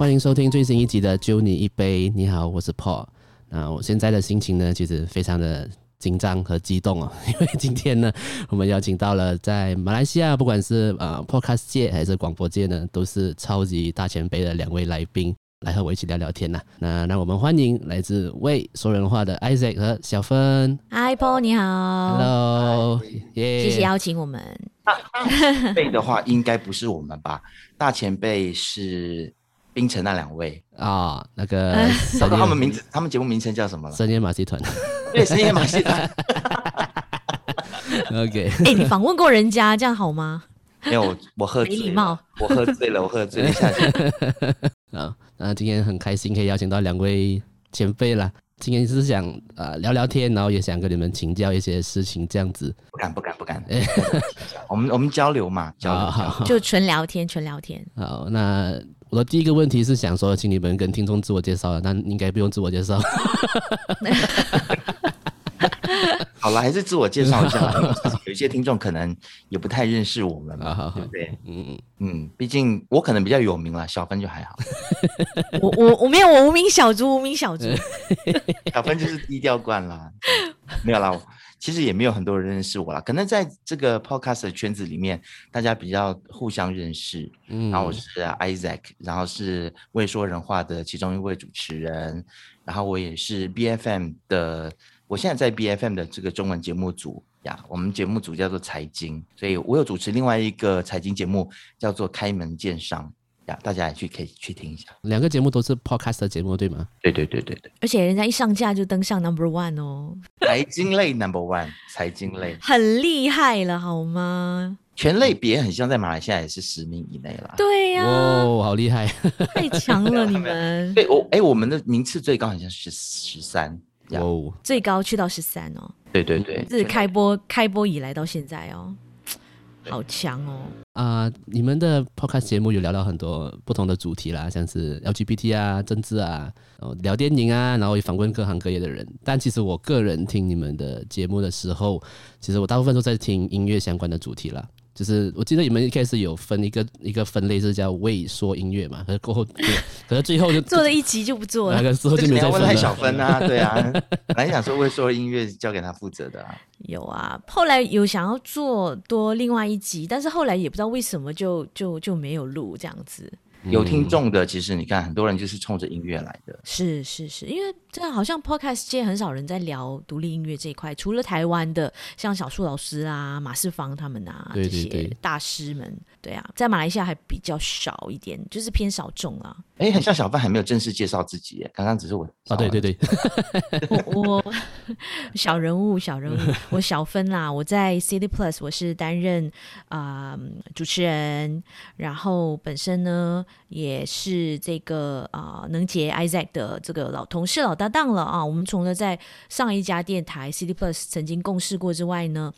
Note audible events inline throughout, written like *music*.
欢迎收听最新一集的《揪你一杯》。你好，我是 Paul。那我现在的心情呢，其实非常的紧张和激动哦，因为今天呢，我们邀请到了在马来西亚，不管是呃 Podcast 界还是广播界呢，都是超级大前辈的两位来宾，来和我一起聊聊天呐。那让我们欢迎来自为说人话的 Isaac 和小芬。Hi Paul，你好。Hello，耶，谢谢邀请我们。*laughs* 前辈的话，应该不是我们吧？大前辈是。槟城那两位啊、哦，那个，*laughs* 他说他们名字，他们节目名称叫什么了？深夜马戏团。*laughs* 对，深夜马戏团。*laughs* OK。哎、欸，你访问过人家，这样好吗？没有，我喝醉了。没礼貌。我喝醉了，我喝醉了。下去。啊，那今天很开心可以邀请到两位前辈了。今天是想啊、呃、聊聊天，然后也想跟你们请教一些事情，这样子。不敢，不敢，不敢。我们我们交流嘛，交流，好好好，就纯聊天，纯聊天。好，那。我的第一个问题是想说，请你们跟听众自我介绍，那应该不用自我介绍。*laughs* 好了，还是自我介绍一下。有一些听众可能也不太认识我们嘛，对不对？嗯嗯嗯，毕竟我可能比较有名了，小芬就还好。*laughs* 我我我没有，我无名小卒，无名小卒。*laughs* 小芬就是低调惯了，没有啦。其实也没有很多人认识我啦，可能在这个 podcast 的圈子里面，大家比较互相认识。嗯，然后我是 Isaac，然后是未说人话的其中一位主持人，然后我也是 BFM 的，我现在在 BFM 的这个中文节目组呀，我们节目组叫做财经，所以我有主持另外一个财经节目叫做开门见商。大家也去可以去听一下，两个节目都是 podcast 的节目，对吗？对对对对对，而且人家一上架就登上 number one 哦，财经类 number one，财经类。*laughs* 很厉害了，好吗？全类别很像在马来西亚也是十名以内了，对呀、啊，哦，好厉害，太强了你们。*laughs* 对，我哎，我们的名次最高好像是十三，哦，最高去到十三哦，对对对，自开播开播以来到现在哦。好强哦！啊、呃，你们的 podcast 节目有聊到很多不同的主题啦，像是 LGBT 啊、政治啊，然后聊电影啊，然后也访问各行各业的人。但其实我个人听你们的节目的时候，其实我大部分都在听音乐相关的主题啦。就是我记得你们一开始有分一个一个分类是叫未说音乐嘛，可是过后，可是最后就 *laughs* 做了一集就不做了，那个时候就没再分了。小分啊，*laughs* 对啊，本来想说未说音乐交给他负责的啊。有啊，后来有想要做多另外一集，但是后来也不知道为什么就就就没有录这样子。有听众的，其实你看，很多人就是冲着音乐来的。是是是，因为真的好像 podcast 界很少人在聊独立音乐这一块，除了台湾的，像小树老师啊、马世芳他们啊这些大师们，对啊，在马来西亚还比较少一点，就是偏少众啊。哎，很像小芬还没有正式介绍自己，刚刚只是我啊，对对对，*laughs* 我我小人物小人物，我小芬啦，我在 City Plus 我是担任啊、呃、主持人，然后本身呢。也是这个啊、能杰 Isaac 的这个老同事、老搭档了啊。我们除了在上一家电台 City Plus 曾经共事过之外呢，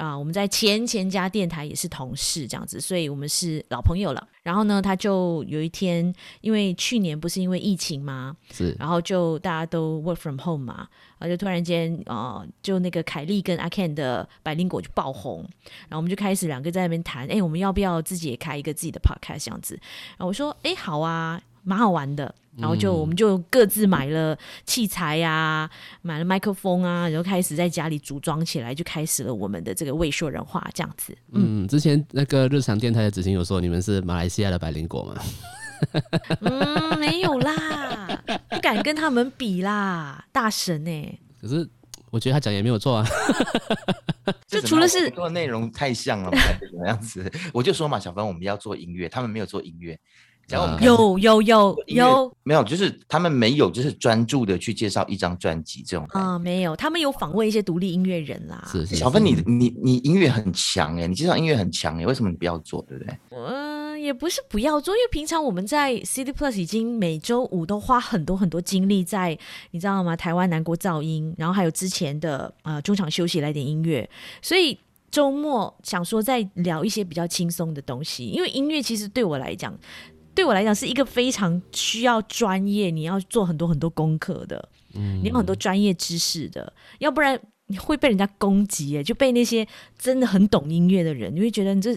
啊，我们在前前家电台也是同事这样子，所以我们是老朋友了。然后呢，他就有一天，因为去年不是因为疫情嘛，是，然后就大家都 work from home 嘛，然后就突然间啊、呃，就那个凯莉跟阿 Ken 的百灵果就爆红，然后我们就开始两个在那边谈，哎，我们要不要自己也开一个自己的 podcast 这样子？然后我说，哎，好啊。蛮好玩的，然后就我们就各自买了器材呀、啊，嗯、买了麦克风啊，然后开始在家里组装起来，就开始了我们的这个未说人话这样子。嗯，之前那个日常电台的执行有说你们是马来西亚的百灵果吗？*laughs* 嗯，没有啦，不敢跟他们比啦，大神呢、欸。可是我觉得他讲也没有错啊，*laughs* 就除了是做内容太像了，怎么样子。我就说嘛，小芬我们要做音乐，他们没有做音乐。有有有有没有？就是他们没有，就是专注的去介绍一张专辑这种啊，没有。他们有访问一些独立音乐人啦。是，是，是小芬，你你你音乐很强哎，你介绍音乐很强哎，为什么你不要做？对不对？嗯，也不是不要做，因为平常我们在 City Plus 已经每周五都花很多很多精力在，你知道吗？台湾南国噪音，然后还有之前的呃中场休息来点音乐，所以周末想说再聊一些比较轻松的东西，因为音乐其实对我来讲。对我来讲是一个非常需要专业，你要做很多很多功课的，嗯，你有很多专业知识的，要不然你会被人家攻击，哎，就被那些真的很懂音乐的人，你会觉得你这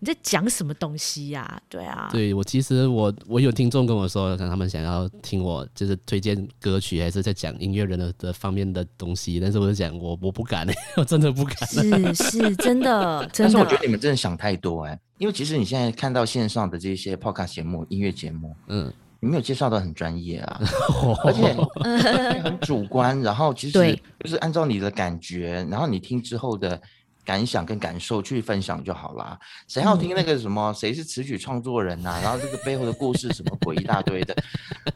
你在讲什么东西呀、啊？对啊，对我其实我我有听众跟我说，他们想要听我就是推荐歌曲，还是在讲音乐人的的方面的东西，但是我就讲我我不敢，*laughs* 我真的不敢。是是，真的真的。但是我觉得你们真的想太多哎，因为其实你现在看到线上的这些 podcast 节目、音乐节目，嗯。你没有介绍的很专业啊，*laughs* 而且 *laughs* 很主观，然后其实就是按照你的感觉，然后你听之后的感想跟感受去分享就好啦。谁要听那个什么谁是词曲创作人啊？然后这个背后的故事什么鬼一大堆的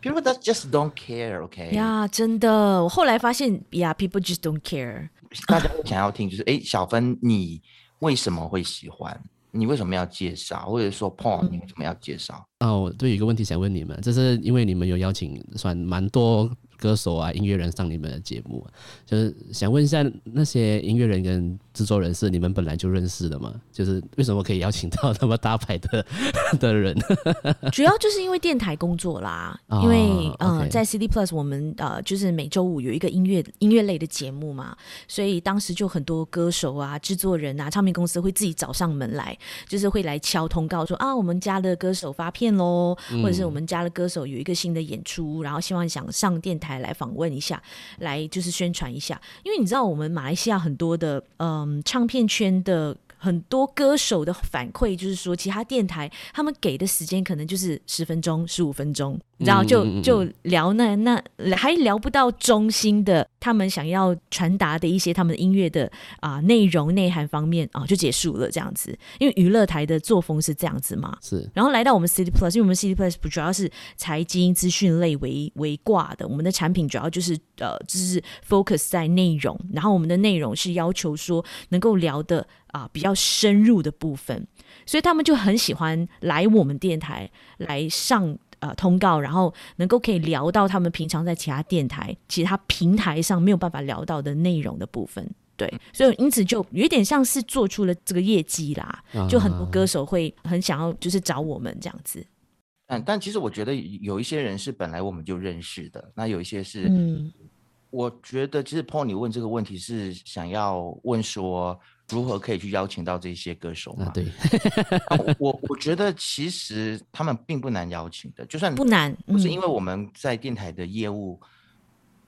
，People just don't care，OK？呀，真的，我后来发现呀，People just don't care。大家想要听就是，哎，小芬，你为什么会喜欢？你为什么要介绍？或者说，Paul，你为什么要介绍？哦，对，有一个问题想问你们，就是因为你们有邀请算蛮多。歌手啊，音乐人上你们的节目，就是想问一下，那些音乐人跟制作人是你们本来就认识的吗？就是为什么可以邀请到那么大牌的 *laughs* 的人？*laughs* 主要就是因为电台工作啦，哦、因为嗯、呃，在 CD Plus 我们呃就是每周五有一个音乐音乐类的节目嘛，所以当时就很多歌手啊、制作人啊、唱片公司会自己找上门来，就是会来敲通告说啊，我们家的歌手发片喽，或者是我们家的歌手有一个新的演出，然后希望想上电台。来访问一下，来就是宣传一下，因为你知道我们马来西亚很多的嗯唱片圈的。很多歌手的反馈就是说，其他电台他们给的时间可能就是十分钟、十五分钟，然后就就聊那那还聊不到中心的他们想要传达的一些他们的音乐的啊内容内涵方面啊就结束了这样子。因为娱乐台的作风是这样子嘛，是。然后来到我们 City Plus，因为我们 City Plus 不主要是财经资讯类为为挂的，我们的产品主要就是呃就是 focus 在内容，然后我们的内容是要求说能够聊的。啊，比较深入的部分，所以他们就很喜欢来我们电台来上呃通告，然后能够可以聊到他们平常在其他电台、其他平台上没有办法聊到的内容的部分。对，所以因此就有点像是做出了这个业绩啦，就很多歌手会很想要就是找我们这样子。但但其实我觉得有一些人是本来我们就认识的，那有一些是，嗯，我觉得其实 Paul 你问这个问题是想要问说。如何可以去邀请到这些歌手嘛？对，*laughs* 我我觉得其实他们并不难邀请的，就算不难，不是因为我们在电台的业务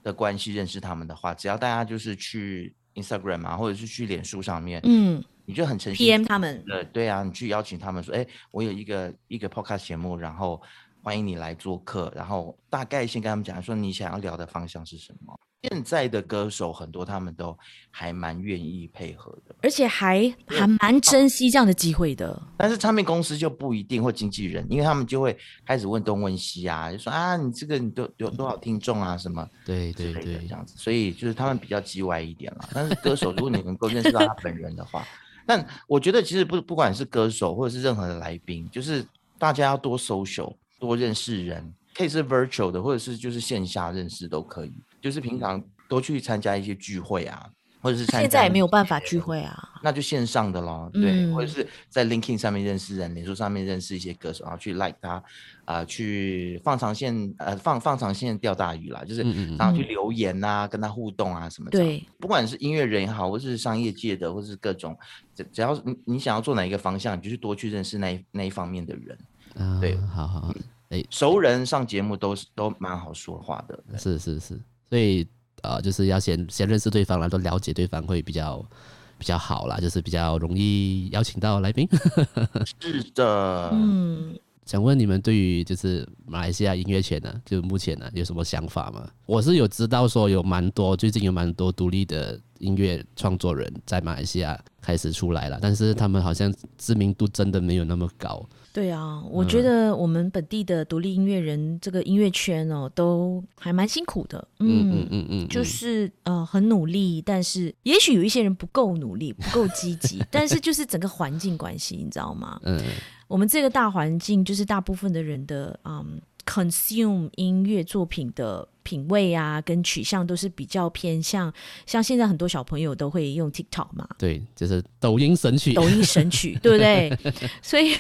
的关系认识他们的话，只要大家就是去 Instagram 啊，或者是去脸书上面，嗯，你就很诚心 PM 他们，对对啊，你去邀请他们说，哎，我有一个一个 podcast 节目，然后欢迎你来做客，然后大概先跟他们讲说你想要聊的方向是什么。现在的歌手很多，他们都还蛮愿意配合的，而且还还蛮珍惜这样的机会的。但是唱片公司就不一定，或经纪人，因为他们就会开始问东问西啊，就说啊，你这个你都有多少听众啊，什么对对对这样子。所以就是他们比较叽歪一点了。但是歌手，如果你能够认识到他本人的话，但我觉得其实不不管是歌手或者是任何的来宾，就是大家要多 social，多认识人，可以是 virtual 的，或者是就是线下认识都可以。就是平常多去参加一些聚会啊，或者是参加，现在也没有办法聚会啊，那就线上的咯。对，嗯、或者是在 LinkedIn 上面认识人，脸书上面认识一些歌手，然后去 like 他，啊、呃，去放长线，呃，放放长线钓大鱼啦，就是然后去留言啊，嗯、跟他互动啊什么的。对，不管是音乐人也好，或是商业界的，或是各种，只只要你你想要做哪一个方向，你就去多去认识那一那一方面的人。啊、对，好好，哎、嗯，熟人上节目都是都蛮好说话的。是是是。所以，呃，就是要先先认识对方，然后了解对方会比较比较好啦，就是比较容易邀请到来宾。*laughs* 是的，嗯，想问你们对于就是马来西亚音乐圈呢，就目前呢有什么想法吗？我是有知道说有蛮多，最近有蛮多独立的音乐创作人在马来西亚开始出来了，但是他们好像知名度真的没有那么高。对啊，我觉得我们本地的独立音乐人这个音乐圈哦，都还蛮辛苦的。嗯嗯嗯嗯，就是呃很努力，但是也许有一些人不够努力，不够积极，但是就是整个环境关系，你知道吗？嗯，我们这个大环境就是大部分的人的嗯 consume 音乐作品的品味啊，跟取向都是比较偏向，像现在很多小朋友都会用 TikTok 嘛，对，就是抖音神曲，抖音神曲，*laughs* 对不对？所以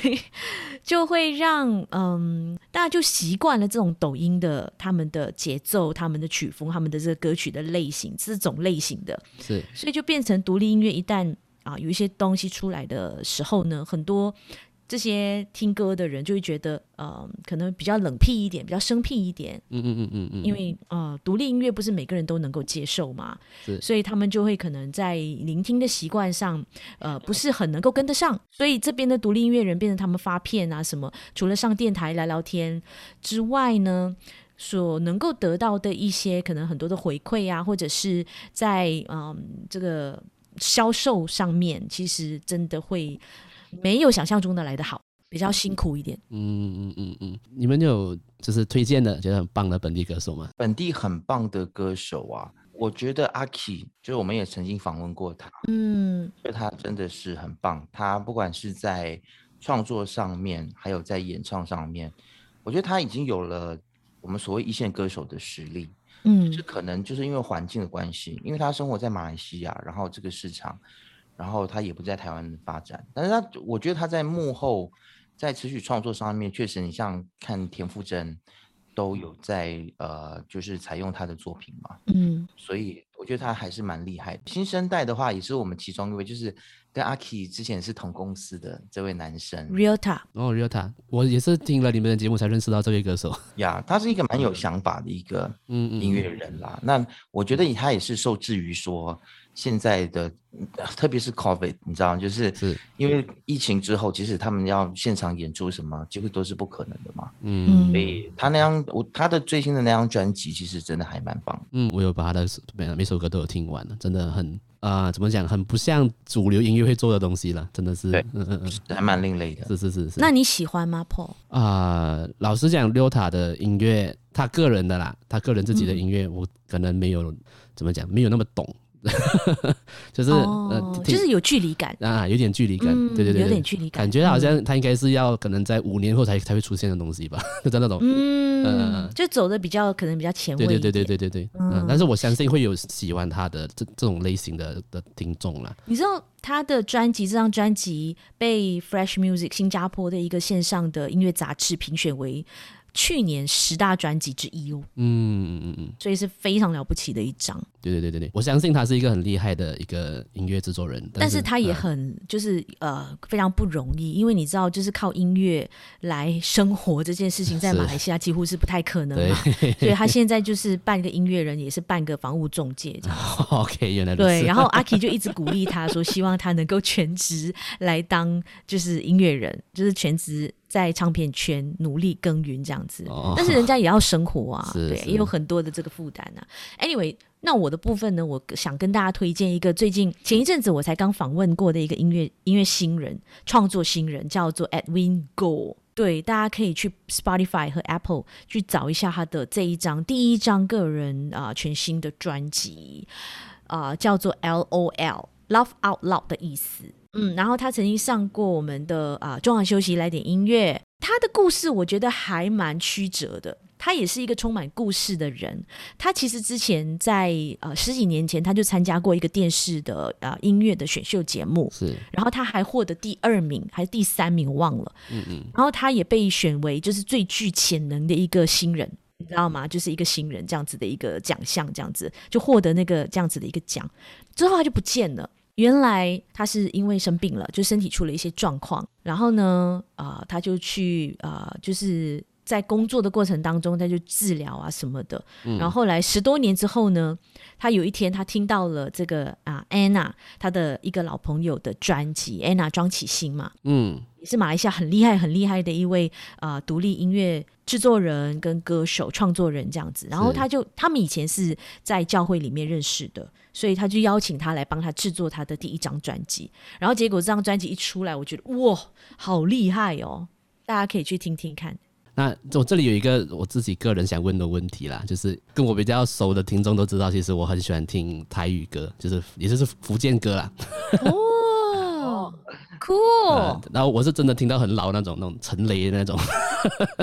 就会让嗯，大家就习惯了这种抖音的他们的节奏、他们的曲风、他们的这个歌曲的类型，这种类型的，是，所以就变成独立音乐一旦啊有一些东西出来的时候呢，很多。这些听歌的人就会觉得，呃，可能比较冷僻一点，比较生僻一点。嗯嗯嗯嗯嗯。因为呃，独立音乐不是每个人都能够接受嘛，所以他们就会可能在聆听的习惯上，呃，不是很能够跟得上。所以这边的独立音乐人变成他们发片啊什么，除了上电台聊聊天之外呢，所能够得到的一些可能很多的回馈啊，或者是在嗯、呃、这个销售上面，其实真的会。没有想象中的来得好，比较辛苦一点。嗯嗯嗯嗯，你们有就是推荐的觉得很棒的本地歌手吗？本地很棒的歌手啊，我觉得阿 Key，就是我们也曾经访问过他，嗯，就他真的是很棒。他不管是在创作上面，还有在演唱上面，我觉得他已经有了我们所谓一线歌手的实力。嗯，这可能就是因为环境的关系，因为他生活在马来西亚，然后这个市场。然后他也不在台湾发展，但是他我觉得他在幕后，在词曲创作上面，确实你像看田馥甄，都有在呃，就是采用他的作品嘛，嗯，所以我觉得他还是蛮厉害的。新生代的话，也是我们其中一位，就是跟阿 Key 之前是同公司的这位男生。Realta，哦 Realta，我也是听了你们的节目才认识到这位歌手。呀，他是一个蛮有想法的一个嗯音乐人啦。嗯嗯嗯，那我觉得他也是受制于说。现在的，特别是 COVID，你知道，就是因为疫情之后，即使他们要现场演出什么，几乎都是不可能的嘛。嗯，所以他那样，我他的最新的那张专辑，其实真的还蛮棒。嗯，我有把他的每每首歌都有听完了，真的很啊、呃，怎么讲，很不像主流音乐会做的东西了，真的是，对，嗯嗯嗯，还蛮另类的。是是是是。那你喜欢吗，Paul？啊、呃，老实讲，Ryota 的音乐，他个人的啦，他个人自己的音乐，我可能没有怎么讲，没有那么懂。*laughs* 就是、哦、呃，就是有距离感啊，有点距离感，嗯、对对对，有点距离感，感觉好像他应该是要可能在五年后才才会出现的东西吧，*laughs* 就在那种，嗯，呃、就走的比较可能比较前卫，对对对对对对对，嗯，嗯，但是我相信会有喜欢他的这这种类型的的听众啦。你知道他的专辑，这张专辑被 Fresh Music 新加坡的一个线上的音乐杂志评选为。去年十大专辑之一哦，嗯嗯嗯嗯，所以是非常了不起的一张。对对对对对，我相信他是一个很厉害的一个音乐制作人，但是，但是他也很就是呃非常不容易，因为你知道，就是靠音乐来生活这件事情，在马来西亚几乎是不太可能嘛，*laughs* 所以他现在就是半个音乐人，也是半个房屋中介这样。*laughs* OK，原来对，然后阿 Key 就一直鼓励他说，希望他能够全职来当就是音乐人，就是全职。在唱片圈努力耕耘这样子，但是人家也要生活啊，*laughs* 对，也有很多的这个负担啊。Anyway，那我的部分呢，我想跟大家推荐一个最近前一阵子我才刚访问过的一个音乐音乐新人，创作新人，叫做 Edwin Go。对，大家可以去 Spotify 和 Apple 去找一下他的这一张第一张个人啊、全新的专辑啊、叫做 LOL Love Out Loud 的意思。嗯，然后他曾经上过我们的啊，中场休息来点音乐。他的故事我觉得还蛮曲折的。他也是一个充满故事的人。他其实之前在呃十几年前他就参加过一个电视的呃音乐的选秀节目，是。然后他还获得第二名还是第三名忘了。嗯嗯。然后他也被选为就是最具潜能的一个新人，你知道吗？就是一个新人这样子的一个奖项，这样子就获得那个这样子的一个奖之后他就不见了。原来他是因为生病了，就身体出了一些状况，然后呢，啊、呃，他就去啊、呃，就是在工作的过程当中，他就治疗啊什么的。嗯、然后后来十多年之后呢，他有一天他听到了这个啊、呃、Anna 他的一个老朋友的专辑，Anna 庄启欣嘛，嗯，也是马来西亚很厉害很厉害的一位啊、呃、独立音乐制作人跟歌手创作人这样子。然后他就他们以前是在教会里面认识的。所以他就邀请他来帮他制作他的第一张专辑，然后结果这张专辑一出来，我觉得哇，好厉害哦！大家可以去听听看。那我这里有一个我自己个人想问的问题啦，就是跟我比较熟的听众都知道，其实我很喜欢听台语歌，就是也就是福建歌啦。*laughs* 哦，酷！然后我是真的听到很老那种那种陈雷的那种。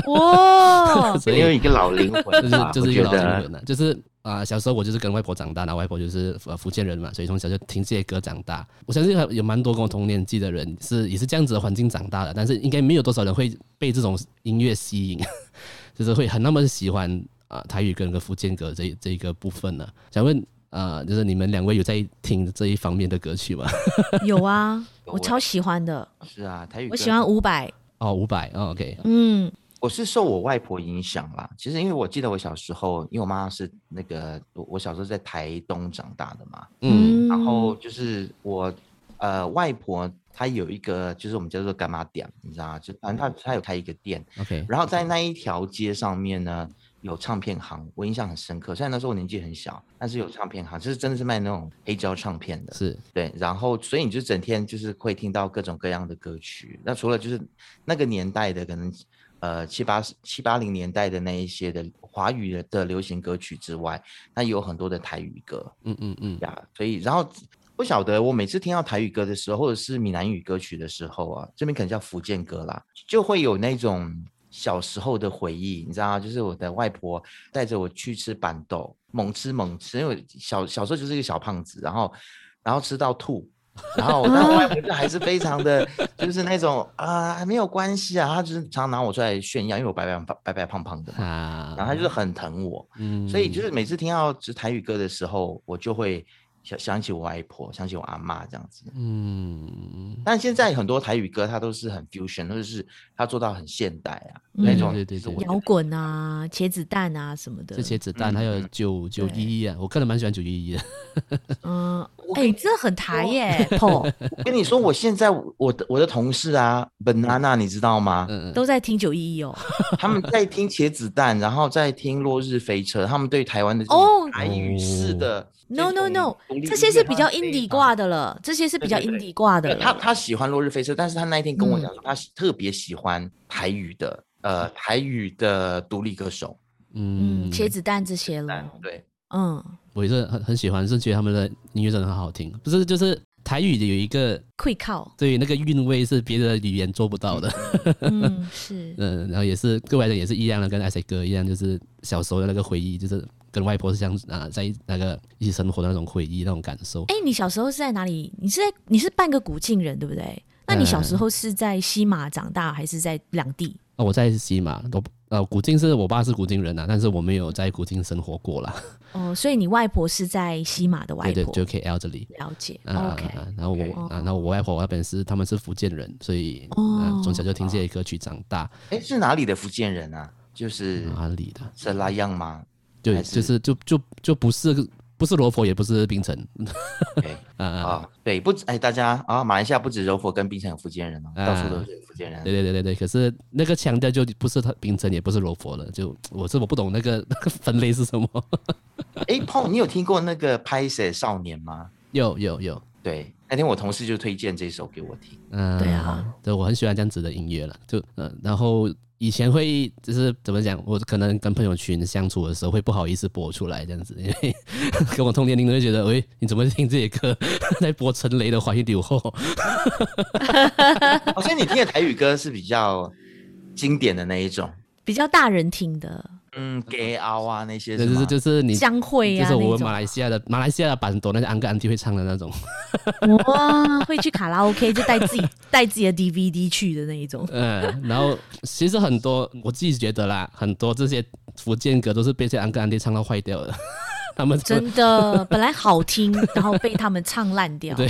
哇，*laughs* 所以有一个老灵魂，就是就是一个老灵魂的，就是啊、呃，小时候我就是跟外婆长大，然后外婆就是呃福建人嘛，所以从小就听这些歌长大。我相信有蛮多跟我同年纪的人是也是这样子的环境长大的，但是应该没有多少人会被这种音乐吸引，*laughs* 就是会很那么喜欢啊、呃、台语跟个福建歌这这一个部分呢。想问啊、呃，就是你们两位有在听这一方面的歌曲吗？*laughs* 有啊，我超喜欢的。是啊，台语歌我喜欢伍佰。哦，伍佰、哦、，OK，嗯。我是受我外婆影响啦。其实因为我记得我小时候，因为我妈妈是那个我我小时候在台东长大的嘛，嗯，然后就是我呃外婆她有一个就是我们叫做干妈店，你知道吗？就反正她她有开一个店，OK，然后在那一条街上面呢有唱片行，我印象很深刻。虽然那时候我年纪很小，但是有唱片行，就是真的是卖那种黑胶唱片的，是对。然后所以你就整天就是会听到各种各样的歌曲。那除了就是那个年代的可能。呃，七八七八零年代的那一些的华语的流行歌曲之外，那有很多的台语歌，嗯嗯嗯呀，所以然后不晓得我每次听到台语歌的时候，或者是闽南语歌曲的时候啊，这边可能叫福建歌啦，就会有那种小时候的回忆，你知道吗？就是我的外婆带着我去吃板豆，猛吃猛吃，因为小小时候就是一个小胖子，然后然后吃到吐。然后，但我外婆就还是非常的，就是那种啊，没有关系啊，她就是常常拿我出来炫耀，因为我白白白白胖胖的嘛，然后她就是很疼我，嗯，所以就是每次听到台语歌的时候，我就会。想想起我外婆，想起我阿妈这样子，嗯，但现在很多台语歌，它都是很 fusion，或者是它做到很现代啊，嗯、那种对对对，摇滚啊，茄子蛋啊什么的，这茄子蛋还有九九一一啊，我个人蛮喜欢九一一的，*laughs* 嗯，哎、欸，真的很台耶，*laughs* Paul，跟你说，我现在我的我的同事啊，banana，你知道吗？嗯、都在听九一一哦，*laughs* 他们在听茄子蛋，然后在听落日飞车，他们对台湾的这种台语式的。哦。No no no，这些是比较 indie 挂的了，这些是比较 indie 挂的。他他喜欢落日飞车，但是他那一天跟我讲说，他特别喜欢台语的，呃，台语的独立歌手，嗯，茄子蛋这些了。对，嗯，我也是很很喜欢，是觉得他们的音乐真的很好听。不是，就是台语的有一个会靠，对，那个韵味是别的语言做不到的。嗯，*laughs* 是，嗯，然后也是各位的也是一样的，跟 Isaac 哥一样，就是小时候的那个回忆，就是。跟外婆是像啊，在那个一起生活的那种回忆，那种感受。哎、欸，你小时候是在哪里？你是在你是半个古晋人，对不对？那你小时候是在西马长大，还是在两地？哦，我在西马，都呃，古晋是我爸是古晋人呐、啊，但是我没有在古晋生活过啦。哦，所以你外婆是在西马的外婆，对对，就 KL 这里。了解。啊、OK。然后我，okay. 然后我外婆那边是他们是福建人，所以从、哦、小就听这些歌曲长大。哎、欸，是哪里的福建人啊？就是哪里的？是拉样吗？对，就是就就就不是不是罗佛，也不是槟城。*laughs* 啊啊，对，不止哎，大家啊，马来西亚不止柔佛跟槟城有福建人哦，到处都是福建人。对对对对对，可是那个腔调就不是他槟城，也不是柔佛了。就我是我不懂那个那 *laughs* 个分类是什么。哎，Paul，你有听过那个《拍摄少年》吗？有有有。对，那天我同事就推荐这首给我听。嗯，对啊，对，我很喜欢这样子的音乐了。就嗯，然后。以前会就是怎么讲，我可能跟朋友群相处的时候会不好意思播出来这样子，因为 *laughs* 跟我同年龄的会觉得，喂，你怎么听这些歌在播陈雷的《怀疑柳后》？*laughs* 好像你听的台语歌是比较经典的那一种，比较大人听的。嗯，给敖啊那些，就是就是你将会啊，就是我们马来西亚的马来西亚的版多，那些安哥安弟会唱的那种。哇，会去卡拉 OK 就带自己带自己的 DVD 去的那一种。*laughs* 嗯，然后其实很多我自己觉得啦，很多这些福建歌都是被这些安哥安弟唱到坏掉的。*laughs* 他们真的 *laughs* 本来好听，然后被他们唱烂掉。对，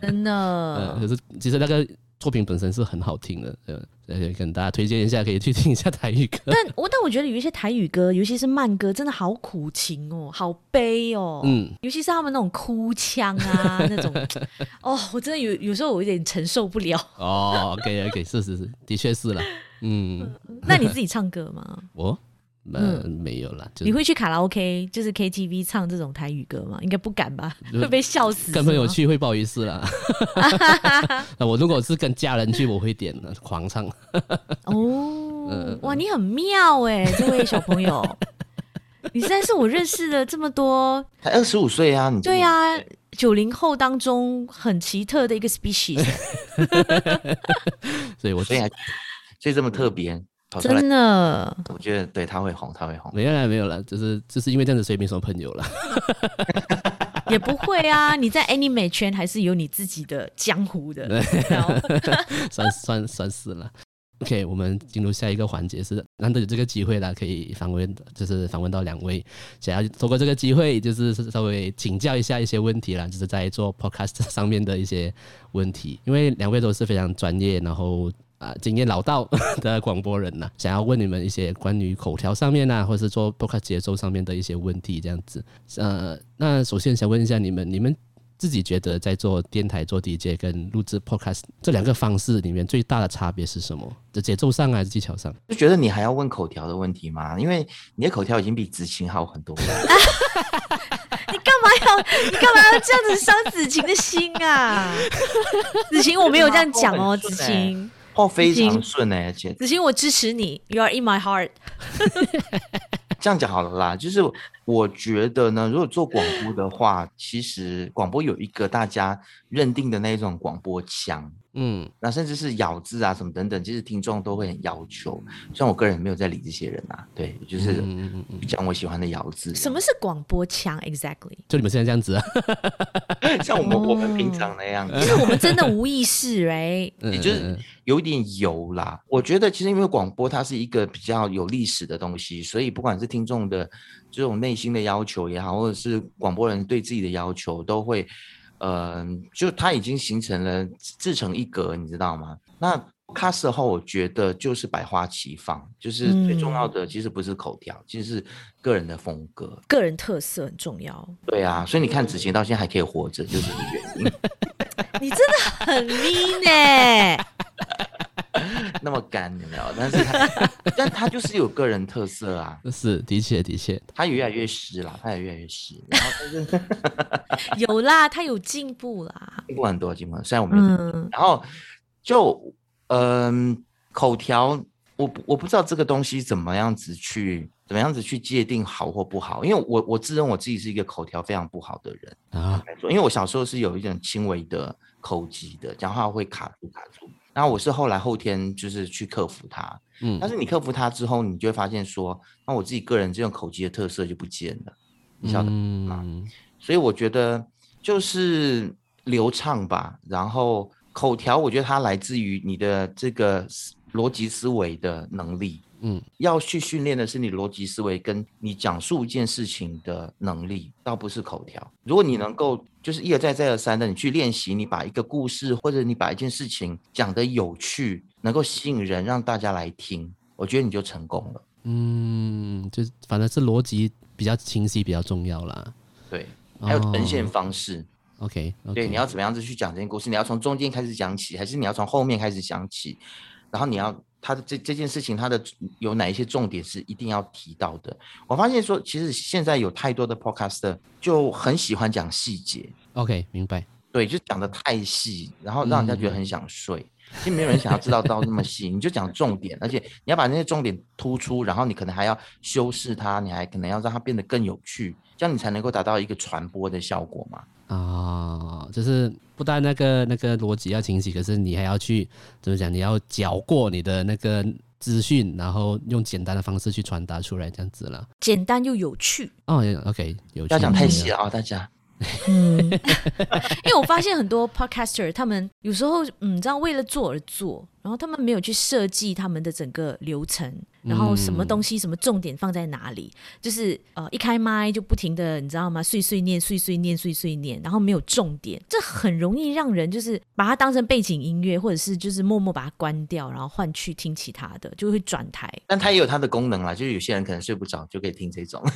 真的。嗯，可是其实那个。作品本身是很好听的，对，跟大家推荐一下，可以去听一下台语歌。但我但我觉得有一些台语歌，尤其是慢歌，真的好苦情哦，好悲哦。嗯，尤其是他们那种哭腔啊，那种 *laughs* 哦，我真的有有时候我有点承受不了。哦，OK OK，是是是，的确是了。嗯，那你自己唱歌吗？我。嗯，没有啦。你会去卡拉 OK，就是 KTV 唱这种台语歌吗？应该不敢吧？*laughs* 会被笑死。跟朋友去会不好意思啦。*laughs* *laughs* 我如果是跟家人去，我会点狂唱。哦，哇，你很妙哎，这位小朋友，你现在是我认识的这么多，才二十五岁啊？你对啊，九零后当中很奇特的一个 species。所以我所以所以这么特别。真的，我觉得对他会红，他会红。没有了，没有了，就是就是因为这样子，所以没什么朋友了。*laughs* 也不会啊，你在 Anime 圈还是有你自己的江湖的，*laughs* 算算算是了。OK，我们进入下一个环节，是难得有这个机会了，可以访问，就是访问到两位，想要通过这个机会，就是稍微请教一下一些问题啦，就是在做 Podcast 上面的一些问题，因为两位都是非常专业，然后啊经验老道的广播人呐，想要问你们一些关于口条上面啊，或者是做 Podcast 节奏上面的一些问题，这样子。呃，那首先想问一下你们，你们。自己觉得在做电台做 DJ 跟录制 Podcast 这两个方式里面最大的差别是什么？在节奏上还是技巧上？就觉得你还要问口条的问题吗？因为你的口条已经比子晴好很多了。*laughs* 你干嘛要你干嘛要这样子伤子晴的心啊？子晴我没有这样讲哦，子晴话非常顺哎，姐子欣我支持你，You are in my heart。*laughs* 这样讲好了啦，就是我觉得呢，如果做广播的话，其实广播有一个大家认定的那种广播腔。嗯，那甚至是咬字啊什么等等，其实听众都会很要求。虽然我个人没有在理这些人啊，对，就是讲我喜欢的咬字。什么是广播腔？Exactly？就你们现在这样子啊？*laughs* 像我们、哦、我们平常那样子，其实我们真的无意识哎，也就是有点油啦。我觉得其实因为广播它是一个比较有历史的东西，所以不管是听众的这种内心的要求也好，或者是广播人对自己的要求，都会。呃，就它已经形成了自成一格，你知道吗？那 cast 后，我觉得就是百花齐放，就是最重要的其实不是口条，嗯、其实是个人的风格，个人特色很重要。对啊，所以你看子晴到现在还可以活着，就是这个原因。*laughs* 你真的很 mean 呢。那么干有没有？但是他，*laughs* 但他就是有个人特色啊。是，的确的确，他也越来越湿了，他也越来越湿。然后就是 *laughs* 有啦，他有进步啦，进步很多，进步。虽然我没有、嗯，然后就嗯、呃，口条，我我不知道这个东西怎么样子去，怎么样子去界定好或不好。因为我我自认我自己是一个口条非常不好的人啊。因为我小时候是有一点轻微的口疾的，讲话会卡住卡住。然后我是后来后天就是去克服它，嗯，但是你克服它之后，你就会发现说，那我自己个人这种口技的特色就不见了，你晓得吗？嗯，所以我觉得就是流畅吧，然后口条，我觉得它来自于你的这个逻辑思维的能力。嗯，要去训练的是你逻辑思维，跟你讲述一件事情的能力，倒不是口条。如果你能够就是一而再再而三的你去练习，你把一个故事或者你把一件事情讲得有趣，能够吸引人，让大家来听，我觉得你就成功了。嗯，就反正是逻辑比较清晰比较重要啦。对，还有呈现方式。Oh, OK. 对，你要怎么样子去讲这件故事？你要从中间开始讲起，还是你要从后面开始讲起？然后你要。他的这这件事情，他的有哪一些重点是一定要提到的？我发现说，其实现在有太多的 podcaster 就很喜欢讲细节。OK，明白。对，就讲得太细，然后让人家觉得很想睡。嗯、其实没有人想要知道到那么细，你就讲重点，而且你要把那些重点突出，然后你可能还要修饰它，你还可能要让它变得更有趣，这样你才能够达到一个传播的效果嘛。啊、哦，就是不但那个那个逻辑要清晰，可是你还要去怎么讲？你要搅过你的那个资讯，然后用简单的方式去传达出来，这样子了。简单又有趣。哦，OK，有趣。要讲太细了啊、哦，大家。嗯，*laughs* 因为我发现很多 podcaster 他们有时候嗯，这样为了做而做，然后他们没有去设计他们的整个流程，然后什么东西什么重点放在哪里，就是呃一开麦就不停的你知道吗？碎碎念碎碎念碎碎念，然后没有重点，这很容易让人就是把它当成背景音乐，或者是就是默默把它关掉，然后换去听其他的，就会转台。但它也有它的功能啦，就是有些人可能睡不着就可以听这种。*laughs*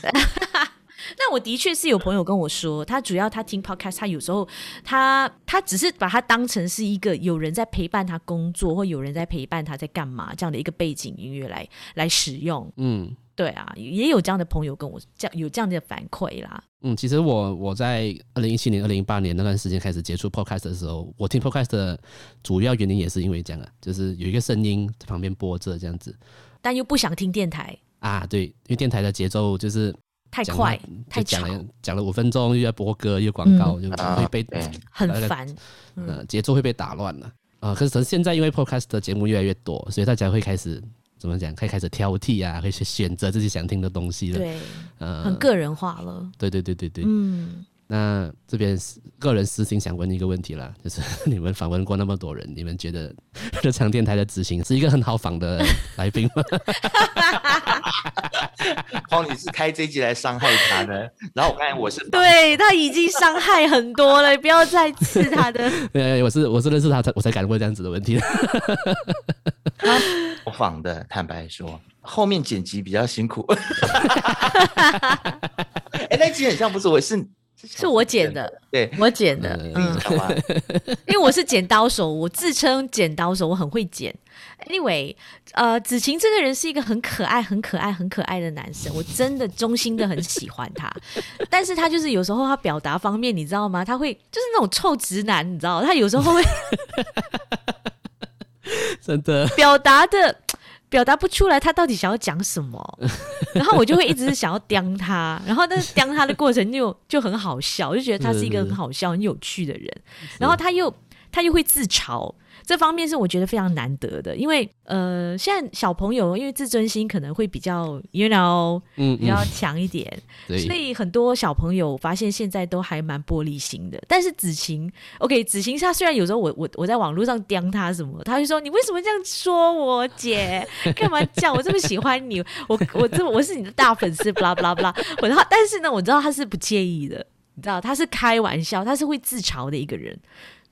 那我的确是有朋友跟我说，他主要他听 podcast，他有时候他他只是把它当成是一个有人在陪伴他工作，或有人在陪伴他在干嘛这样的一个背景音乐来来使用。嗯，对啊，也有这样的朋友跟我这样有这样的反馈啦。嗯，其实我我在二零一七年、二零一八年那段时间开始接触 podcast 的时候，我听 podcast 的主要原因也是因为这样啊，就是有一个声音在旁边播着这样子，但又不想听电台啊。对，因为电台的节奏就是。太快，太讲了讲了五分钟，又要播歌又广告，嗯，就会被、啊、很烦，呃，节奏会被打乱了啊、呃。可是现在因为 Podcast 的节目越来越多，所以大家会开始怎么讲，可以开始挑剔啊，可以去选择自己想听的东西了。对，呃，很个人化了。对对对对对，嗯。那这边个人私心想问一个问题啦，就是 *laughs* 你们访问过那么多人，你们觉得日常电台的执行是一个很好访的来宾吗？*laughs* 黄，你是开这一集来伤害他的，然后我刚才我是对他已经伤害很多了，不要再刺他的。*laughs* 对，我是我是认识他才我才敢问这样子的问题。我访的，坦白说，后面剪辑比较辛苦。哎、欸，那集很像不是我是。是我剪的，对，我剪的，嗯，*laughs* 因为我是剪刀手，我自称剪刀手，我很会剪。Anyway，呃，子晴这个人是一个很可爱、很可爱、很可爱的男生，我真的衷心的很喜欢他。*laughs* 但是他就是有时候他表达方面，你知道吗？他会就是那种臭直男，你知道，他有时候会 *laughs* 真的表达的。表达不出来，他到底想要讲什么？*laughs* 然后我就会一直想要刁他，然后但是刁他的过程就就很好笑，我就觉得他是一个很好笑、很有趣的人。然后他又他又会自嘲。这方面是我觉得非常难得的，因为呃，现在小朋友因为自尊心可能会比较，you know，嗯，比较强一点，嗯，所以很多小朋友发现现在都还蛮玻璃心的。但是子晴，OK，子晴她虽然有时候我我我在网络上刁他什么，他就说你为什么这样说我姐，干嘛叫我这么喜欢你，我我这我是你的大粉丝，巴拉巴拉巴拉。我然后但是呢，我知道他是不介意的，你知道他是开玩笑，他是会自嘲的一个人，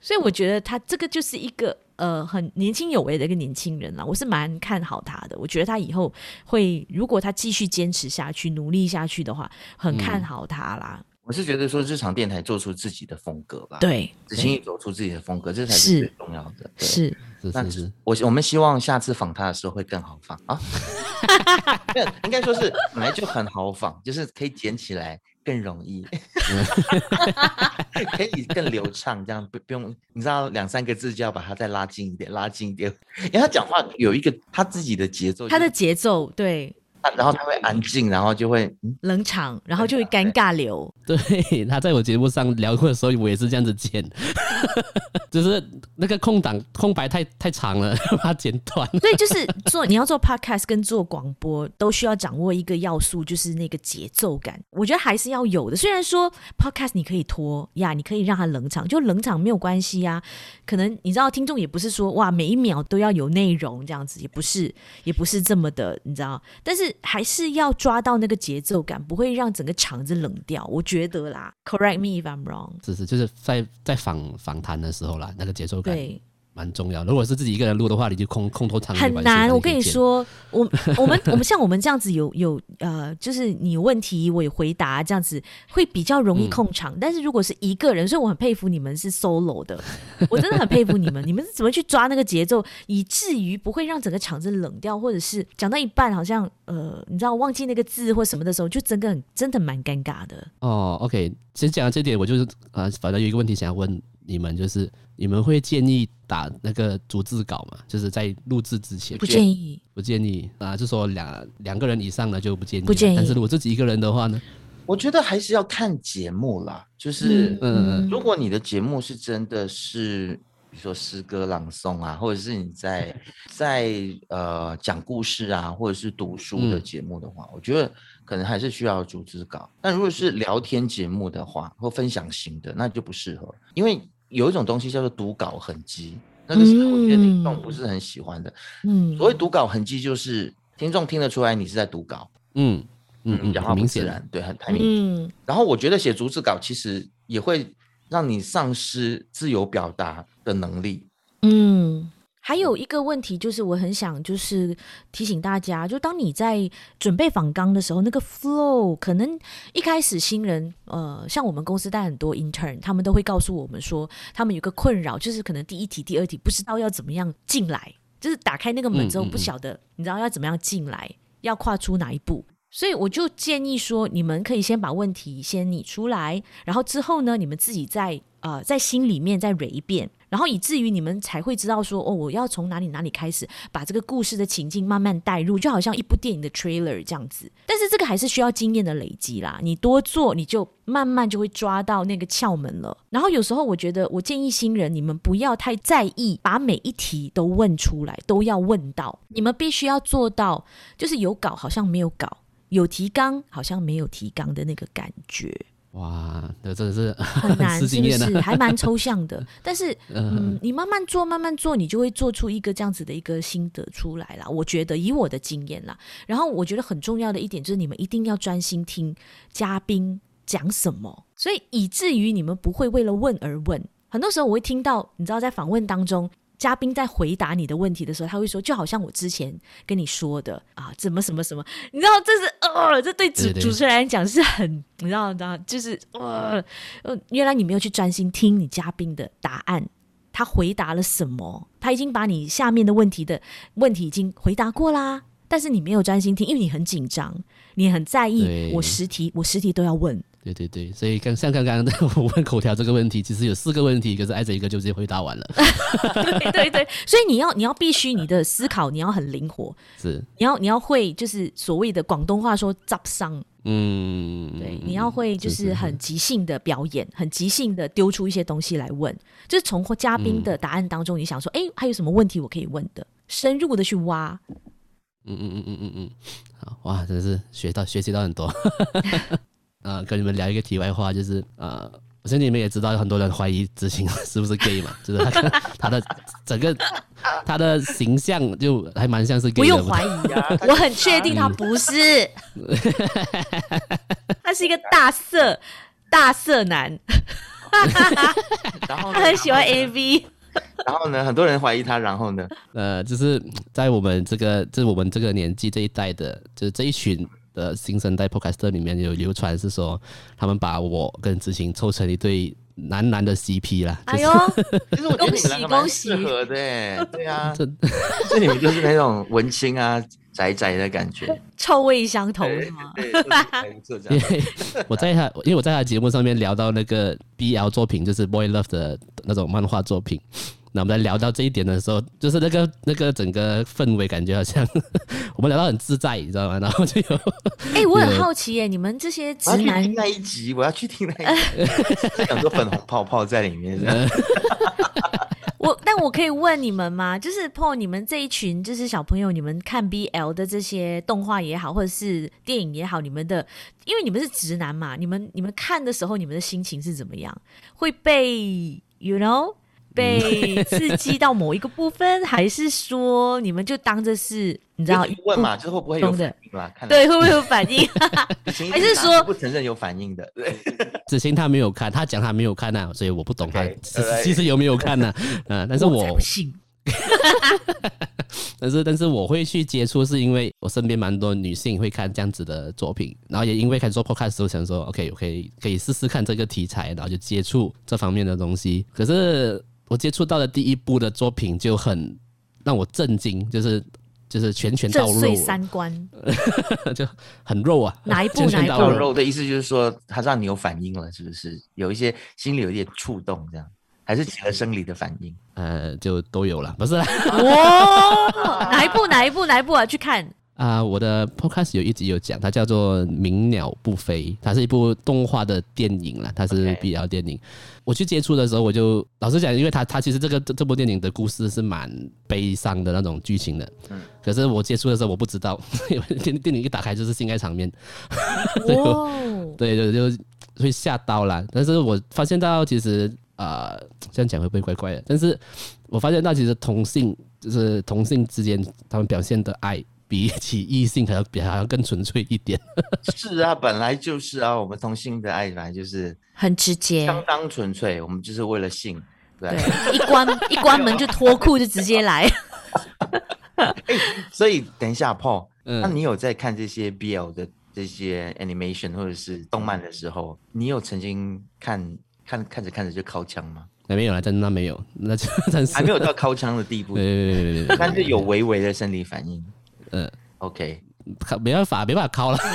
所以我觉得他这个就是一个。呃，很年轻有为的一个年轻人啦，我是蛮看好他的。我觉得他以后会，如果他继续坚持下去、努力下去的话，很看好他啦。嗯、我是觉得说，日常电台做出自己的风格吧。对，子晴走出自己的风格，这才是最重要的。是是是是，我我们希望下次访他的时候会更好访啊。*laughs* 应该说是本来就很好访，就是可以捡起来。更容易，*laughs* 可以更流畅，这样不不用，你知道两三个字就要把它再拉近一点，拉近一点，因为他讲话有一个他自己的节奏，他的节奏对。然后他会安静，然后就会、嗯、冷场，然后就会尴尬流。*laughs* 对，他在我节目上聊过的时候，我也是这样子剪，*laughs* 就是那个空档空白太太长了，*laughs* 把它剪短。对，就是做你要做 podcast 跟做广播，都需要掌握一个要素，就是那个节奏感。我觉得还是要有的。虽然说 podcast 你可以拖呀，你可以让它冷场，就冷场没有关系呀。可能你知道，听众也不是说哇每一秒都要有内容这样子，也不是，也不是这么的，你知道，但是。还是要抓到那个节奏感，不会让整个场子冷掉。我觉得啦，Correct me if I'm wrong。是是，就是在在访访谈的时候啦，那个节奏感。对。蛮重要。如果是自己一个人录的话，你就空空拖长。很难。我跟你说，我 *laughs* 我们我们像我们这样子有有呃，就是你有问题我也回答，这样子会比较容易控场。嗯、但是如果是一个人，所以我很佩服你们是 solo 的，*laughs* 我真的很佩服你们。你们是怎么去抓那个节奏，以至于不会让整个场子冷掉，或者是讲到一半好像呃，你知道忘记那个字或什么的时候，就真的很真的蛮尴尬的。哦，OK，其实讲到这点，我就是呃，反正有一个问题想要问。你们就是你们会建议打那个逐字稿吗？就是在录制之前不建议，不建议啊，就说两两个人以上的就不建议，不建议。但是如果自己一个人的话呢？我觉得还是要看节目啦。就是嗯，如果你的节目是真的是，比如说诗歌朗诵啊，或者是你在 *laughs* 在呃讲故事啊，或者是读书的节目的话，嗯、我觉得可能还是需要逐字稿。但如果是聊天节目的话，或分享型的，那就不适合，因为。有一种东西叫做读稿痕迹，那个是我觉得听众不是很喜欢的。嗯，所谓读稿痕迹，就是听众听得出来你是在读稿。嗯嗯嗯，讲话不自然，对，很太明显。嗯，然后我觉得写逐字稿其实也会让你丧失自由表达的能力。嗯。还有一个问题就是，我很想就是提醒大家，就当你在准备访纲的时候，那个 flow 可能一开始新人，呃，像我们公司带很多 intern，他们都会告诉我们说，他们有个困扰，就是可能第一题、第二题不知道要怎么样进来，就是打开那个门之后不晓得，你知道要怎么样进来，要跨出哪一步。所以我就建议说，你们可以先把问题先拟出来，然后之后呢，你们自己再呃在心里面再蕊一遍，然后以至于你们才会知道说，哦，我要从哪里哪里开始，把这个故事的情境慢慢带入，就好像一部电影的 trailer 这样子。但是这个还是需要经验的累积啦，你多做，你就慢慢就会抓到那个窍门了。然后有时候我觉得，我建议新人你们不要太在意，把每一题都问出来，都要问到。你们必须要做到，就是有稿好像没有稿，有提纲好像没有提纲的那个感觉。哇，这真的是很难，*laughs* 是不是？还蛮抽象的。*laughs* 但是，嗯，你慢慢做，慢慢做，你就会做出一个这样子的一个心得出来啦。我觉得，以我的经验啦，然后我觉得很重要的一点就是，你们一定要专心听嘉宾讲什么，所以以至于你们不会为了问而问。很多时候，我会听到，你知道，在访问当中。嘉宾在回答你的问题的时候，他会说，就好像我之前跟你说的啊，怎么什么什么，你知道这是呃，这对主主持人来讲是很，你知道你知道，就是呃呃，原来你没有去专心听你嘉宾的答案，他回答了什么，他已经把你下面的问题的问题已经回答过啦，但是你没有专心听，因为你很紧张，你很在意，我实题我实题都要问。对对对，所以刚像刚刚我问口条这个问题，其实有四个问题，可是挨着一个就直接回答完了。*laughs* 对对对，所以你要你要必须你的思考你要很灵活，是。你要你要会就是所谓的广东话说“杂商”，嗯，对，你要会就是很即兴的表演，很即兴的丢出一些东西来问，就是从嘉宾的答案当中，你想说，哎、嗯，还有什么问题我可以问的，深入的去挖。嗯嗯嗯嗯嗯嗯，好哇，真的是学到学习到很多。*laughs* 呃，跟你们聊一个题外话，就是呃，我相信你们也知道，有很多人怀疑执行是不是 gay 嘛，就是他他的整个他的形象就还蛮像是 gay 的。不用怀疑啊，*laughs* 我很确定他不是，他是一个大色大色男，然后他很喜欢 AV，然后呢，很多人怀疑他，然后呢，呃，就是在我们这个，就是我们这个年纪这一代的，就是这一群。的新生代 Podcaster 里面有流传是说，他们把我跟子晴凑成一对男男的 CP 啦。哎呦，*laughs* 其实我觉得你们两个蛮适合的，对啊，这这你们就是那种文青啊宅宅的感觉，臭味相投是吗？因为 *laughs* 我在他，因为我在他节目上面聊到那个 BL 作品，就是 Boy Love 的那种漫画作品。那我们在聊到这一点的时候，就是那个那个整个氛围感觉好像 *laughs* 我们聊到很自在，你知道吗？然后就有，哎、欸，我很好奇耶，你们这些直男那一集，我要去听那一集，很多粉红泡泡在里面。*laughs* 我，但我可以问你们吗？就是 Paul，你们这一群就是小朋友，你们看 BL 的这些动画也好，或者是电影也好，你们的，因为你们是直男嘛，你们你们看的时候，你们的心情是怎么样？会被，you know？被刺激到某一个部分，还是说你们就当着是，你知道？问嘛，就会不会有反应啦？对，会不会有反应？*laughs* 还是说不承认有反应的？对，*laughs* 子欣他没有看，他讲他没有看啊，所以我不懂他其实有没有看呢？嗯，*laughs* 但是我不信。但是，但是我会去接触，是因为我身边蛮多女性会看这样子的作品，然后也因为开始做 podcast 我想说，OK，我可以可以试试看这个题材，然后就接触这方面的东西。可是。我接触到的第一部的作品就很让我震惊，就是就是拳拳到肉，震碎三观，*laughs* 就很肉啊！哪一部？哪一部？到肉的意思就是说，它让你有反应了，是不是？有一些心里有一点触动，这样，还是起了生理的反应？呃，就都有了，不是？哇，*laughs* 哪一部？哪一部？哪一部啊？去看。啊、呃，我的 podcast 有一集有讲，它叫做《鸣鸟不飞》，它是一部动画的电影啦，它是 BL 电影。我去接触的时候，我就老实讲，因为它它其实这个这这部电影的故事是蛮悲伤的那种剧情的。嗯。可是我接触的时候，我不知道，*laughs* 因为电电影一打开就是性爱场面。*laughs* 哦。对对，就会吓到啦。但是我发现到其实啊、呃，这样讲会不会怪怪的？但是我发现到其实同性就是同性之间他们表现的爱。比起异性，还要比还要更纯粹一点。是啊，本来就是啊，我们同性的爱本来就是很直接，相当纯粹。我们就是为了性，对，对一关 *laughs* 一关门就脱裤就直接来。欸、*laughs* 所以等一下，Paul，、嗯、那你有在看这些 BL 的这些 animation 或者是动漫的时候，你有曾经看看看着看着就靠枪吗？那没有啊，真的没有，那就 *laughs* 但是还没有到靠枪的地步。对对对，但是有微微的生理反应。嗯，OK，没办法，没办法考了。*laughs*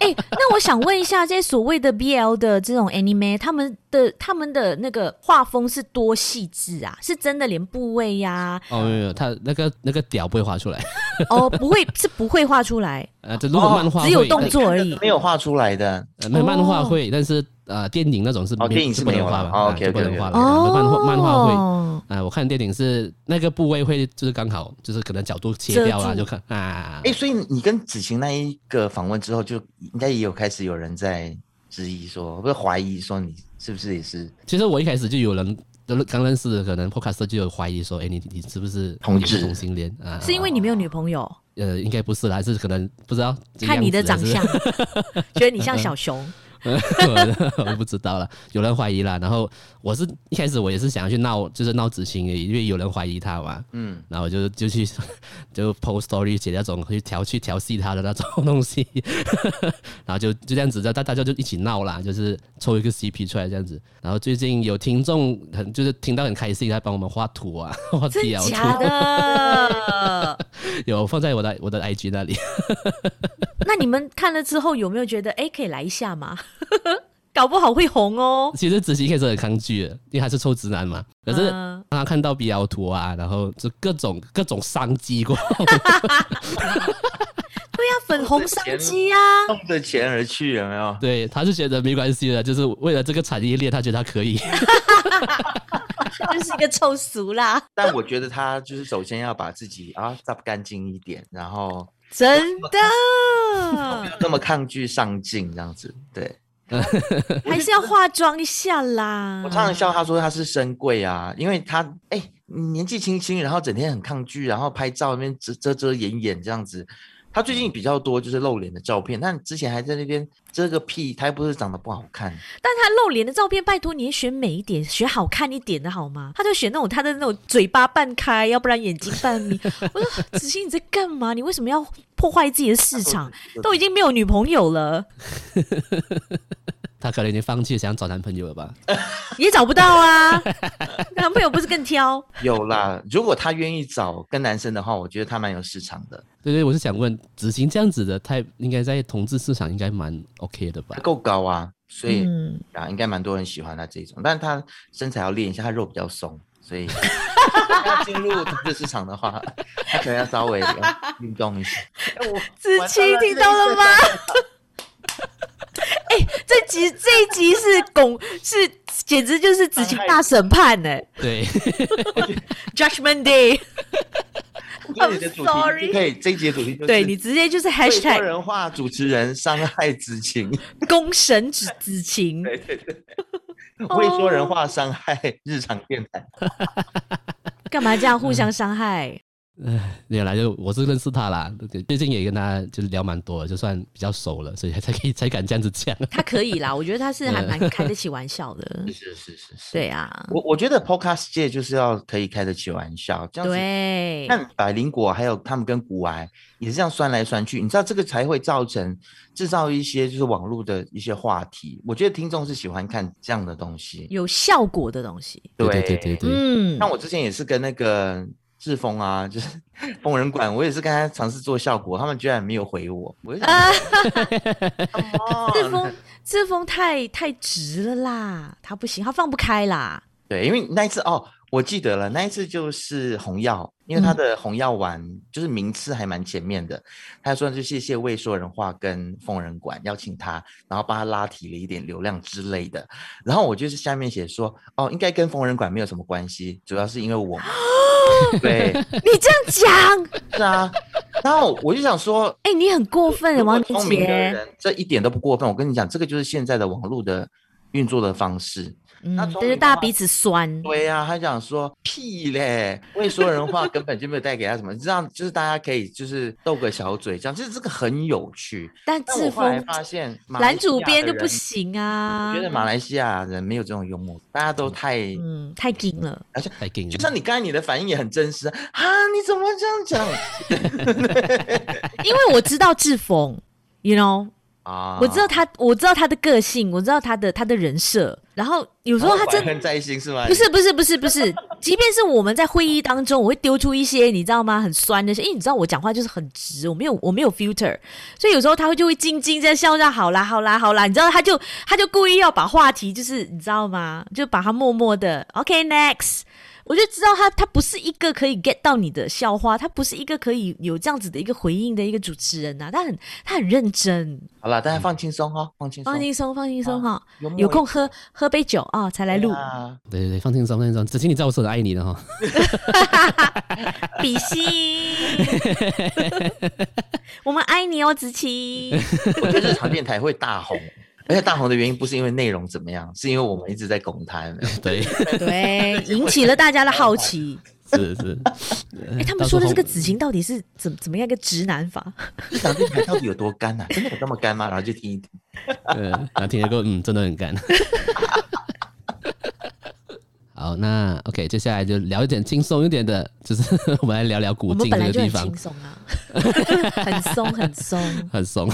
哎、欸，那那我想问一下，这些所谓的 BL 的这种 anime，他们的他们的那个画风是多细致啊？是真的连部位呀、啊？哦，没有，他那个那个屌不会画出来。哦，不会，*laughs* 是不会画出来。呃，这如果漫画、哦、只有动作而已，没有画出来的。呃，那漫画会，但是呃，电影那种是没，哦、电影是没有画吧？哦、OK，不能画的。哦，漫画漫画会。啊、呃，我看电影是那个部位会就是刚好就是可能角度切掉了，就看啊。哎、欸，所以你跟子晴那一个访问之后，就应该也有开始有人在质疑说，不是怀疑说你是不是也是？其实我一开始就有人刚认识，可能 Podcast 就有怀疑说，哎、欸，你你是不是同志同性恋啊？是因为你没有女朋友？呃，应该不是，还是可能不知道。看你的长相，*laughs* 觉得你像小熊。*laughs* 我不知道了，有人怀疑了。然后我是一开始我也是想要去闹，就是闹子晴，因为有人怀疑他嘛。嗯，然后我就就去 *laughs* 就 post story 写那种去调去调戏他的那种东西，*laughs* 然后就就这样子，大大家就一起闹啦，就是抽一个 CP 出来这样子。然后最近有听众很就是听到很开心，他帮我们画图啊，*laughs* 画。真假的？有放在我的我的 IG 那里。那你们看了之后有没有觉得哎、欸，可以来一下吗？搞不好会红哦。其实子晴一开始很抗拒的，因为他是臭直男嘛。可是当他看到 BL 图啊，然后就各种各种商机过。*laughs* 对呀、啊，粉红商机啊，冲着钱而去，有没有？对，他是觉得没关系的，就是为了这个产业链，他觉得他可以。*laughs* 就是一个臭俗啦。但我觉得他就是首先要把自己啊擦干净一点，然后真的。那么抗拒上镜这样子，对，*laughs* 还是要化妆一下啦。我常常笑他说他是深柜啊，因为他哎、欸、年纪轻轻，然后整天很抗拒，然后拍照那边遮遮遮掩掩这样子。他最近比较多就是露脸的照片，但之前还在那边遮个屁，他又不是长得不好看。但他露脸的照片，拜托你也选美一点，选好看一点的好吗？他就选那种他的那种嘴巴半开，要不然眼睛半眯。*laughs* 我说子欣你在干嘛？你为什么要破坏自己的市场？都已经没有女朋友了。他可能已经放弃想找男朋友了吧？也找不到啊，*laughs* 男朋友不是更挑？有啦，如果她愿意找跟男生的话，我觉得她蛮有市场的。对对，我是想问，子晴这样子的，他应该在同志市场应该蛮 OK 的吧？够高啊，所以、嗯、啊，应该蛮多人喜欢他这种。但是他身材要练一下，他肉比较松，所以 *laughs* 要进入同志市场的话，他可能要稍微运动一下。子晴听到了吗？哎、欸，这集这一集是拱是简直就是紫晴大审判呢、*laughs* 欸。*laughs* 对，Judgment Day。*laughs* I'm sorry，可以这一集的主题就是对你直接就是 Hashtag 说人话主持人伤害子晴，公审子子晴。对对对，会说人话伤害日常电台，干嘛这样互相伤害？哎，*laughs* 原来就我是认识他啦，最近也跟他就是聊蛮多，就算比较熟了，所以才可以才敢这样子讲。*laughs* 他可以啦，我觉得他是 *laughs* 还蛮开得起玩笑的。是是是是是，对啊，我我觉得 Podcast 界就是要可以开得起玩笑，这样子。对，看百灵果还有他们跟古玩也是这样酸来酸去，你知道这个才会造成制造一些就是网络的一些话题。我觉得听众是喜欢看这样的东西，有效果的东西。对对对对对，嗯，那我之前也是跟那个。志峰啊，*laughs* 就是疯人馆，我也是跟他尝试做效果，他们居然没有回我。我就啊，志 *laughs* 峰，志峰 *laughs* 太太直了啦，他不行，他放不开啦。对，因为那一次哦，我记得了，那一次就是红药，因为他的红药丸就是名次还蛮前面的，嗯、他说就谢谢未说人话跟疯人馆邀请他，然后帮他拉提了一点流量之类的。然后我就是下面写说，哦，应该跟疯人馆没有什么关系，主要是因为我。*laughs* 对，你这样讲 *laughs* 是啊，然后我就想说，*laughs* 哎、欸，你很过分，王明杰，这一点都不过分。我跟你讲，这个就是现在的网络的运作的方式。嗯，就是大家彼此酸。对呀、啊，他想说屁嘞，*laughs* 会说人话根本就没有带给他什么，这样就是大家可以就是斗个小嘴，这样其实这个很有趣。但志峰发现男主编就不行啊，我觉得马来西亚人没有这种幽默，大家都太嗯太硬了，而且太硬。就像你刚才你的反应也很真实啊，你怎么这样讲？*laughs* 因为我知道志峰，you know。啊，我知道他，我知道他的个性，我知道他的他的人设。然后有时候他真很在心是吗？不是不是不是不是，即便是我们在会议当中，我会丢出一些你知道吗？很酸的，因为你知道我讲话就是很直，我没有我没有 filter，所以有时候他会就会静静在笑，笑，好啦好啦好啦，你知道他就他就故意要把话题就是你知道吗？就把他默默的 OK next。我就知道他，他不是一个可以 get 到你的笑话，他不是一个可以有这样子的一个回应的一个主持人呐、啊。他很，他很认真。好了，大家放轻松哈，放轻松，放轻松，放轻松哈。有空喝喝杯酒啊、哦，才来录、啊。对对对，放轻松，放轻松。子晴，你知道我是很爱你的哈。*laughs* 比心，*laughs* 我们爱你哦，子晴。*laughs* 我觉得这场电台会大红。而且大红的原因不是因为内容怎么样，是因为我们一直在拱他，*laughs* 对对，*laughs* 引起了大家的好奇。是是，哎、欸，他们说的这个子晴到底是怎怎么样一个直男法？这场电台到底有多干啊？真的有这么干吗？然后就听一听，对，然后听一个嗯，真的很干。*laughs* 好，那 OK，接下来就聊一点轻松一点的，就是 *laughs* 我们来聊聊古晋这个地方。轻松啊，*laughs* 很松，很松，*laughs* 很松。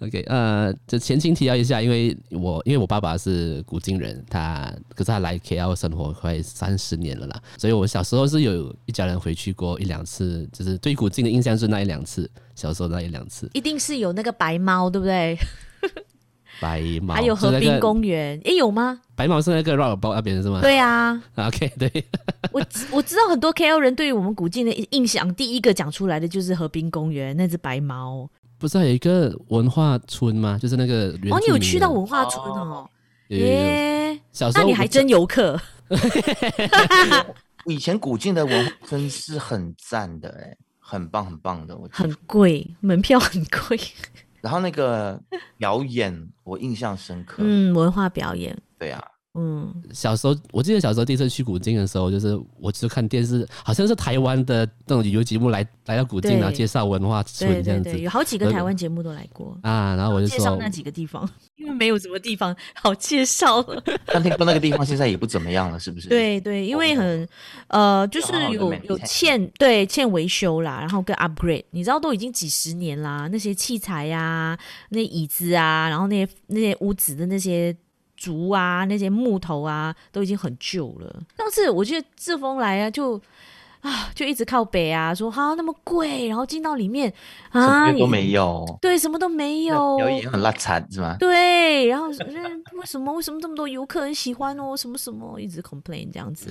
OK，呃，就前情提要一下，因为我因为我爸爸是古晋人，他可是他来 KL 生活快三十年了啦，所以我小时候是有一家人回去过一两次，就是对古晋的印象是那一两次，小时候那一两次，一定是有那个白猫，对不对？白猫，还有河滨公园，哎，有吗？白毛是那个 Roundabout 那边是吗？对啊，OK，对，*laughs* 我我知道很多 KL 人对于我们古晋的印象，第一个讲出来的就是河滨公园那只白猫。不是还有一个文化村吗？就是那个哦，你有去到文化村哦？耶，小时候那你还真游客。*laughs* 以前古晋的文化村是很赞的，哎，很棒很棒的，我很贵，门票很贵。然后那个表演我印象深刻，嗯，文化表演，对啊。嗯，小时候我记得小时候第一次去古晋的时候，就是我就看电视，好像是台湾的那种旅游节目来来到古晋，然后介绍文化村这样子。对对对，有好几个台湾节目都来过啊。然后我就说介绍那几个地方，因为没有什么地方好介绍了。但听说那个地方现在也不怎么样了，是不是？对对，因为很呃，就是有有欠对欠维修啦，然后跟 upgrade，你知道都已经几十年啦，那些器材呀、啊，那椅子啊，然后那些那些屋子的那些。竹啊，那些木头啊，都已经很旧了。上次我记得志峰来啊，就啊，就一直靠北啊，说哈、啊、那么贵，然后进到里面啊，什么都没有，对，什么都没有，表演很拉惨是吗？对，然后为什么为什么这么多游客很喜欢哦？什么什么一直 complain 这样子。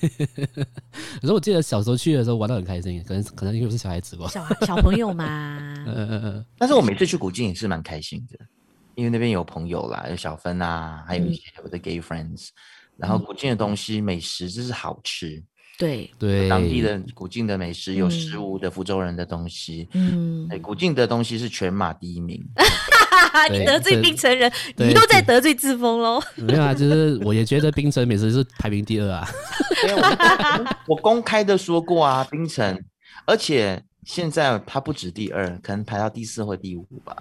*laughs* 可是我记得小时候去的时候玩的很开心，可能可能因为是小孩子吧，小小朋友嘛。*laughs* 嗯嗯嗯。但是我每次去古晋也是蛮开心的。因为那边有朋友啦，有小芬啊，还有一些我的 gay friends，、嗯、然后古晋的东西美食就是好吃，对。对，当地的古晋的美食有食物的福州人的东西，嗯，对，古晋的东西是全马第一名，*laughs* 你得罪冰城人，你都在得罪志峰喽？没有啊，就是我也觉得冰城美食是排名第二啊，我公开的说过啊，冰城，而且。现在他不止第二，可能排到第四或第五吧。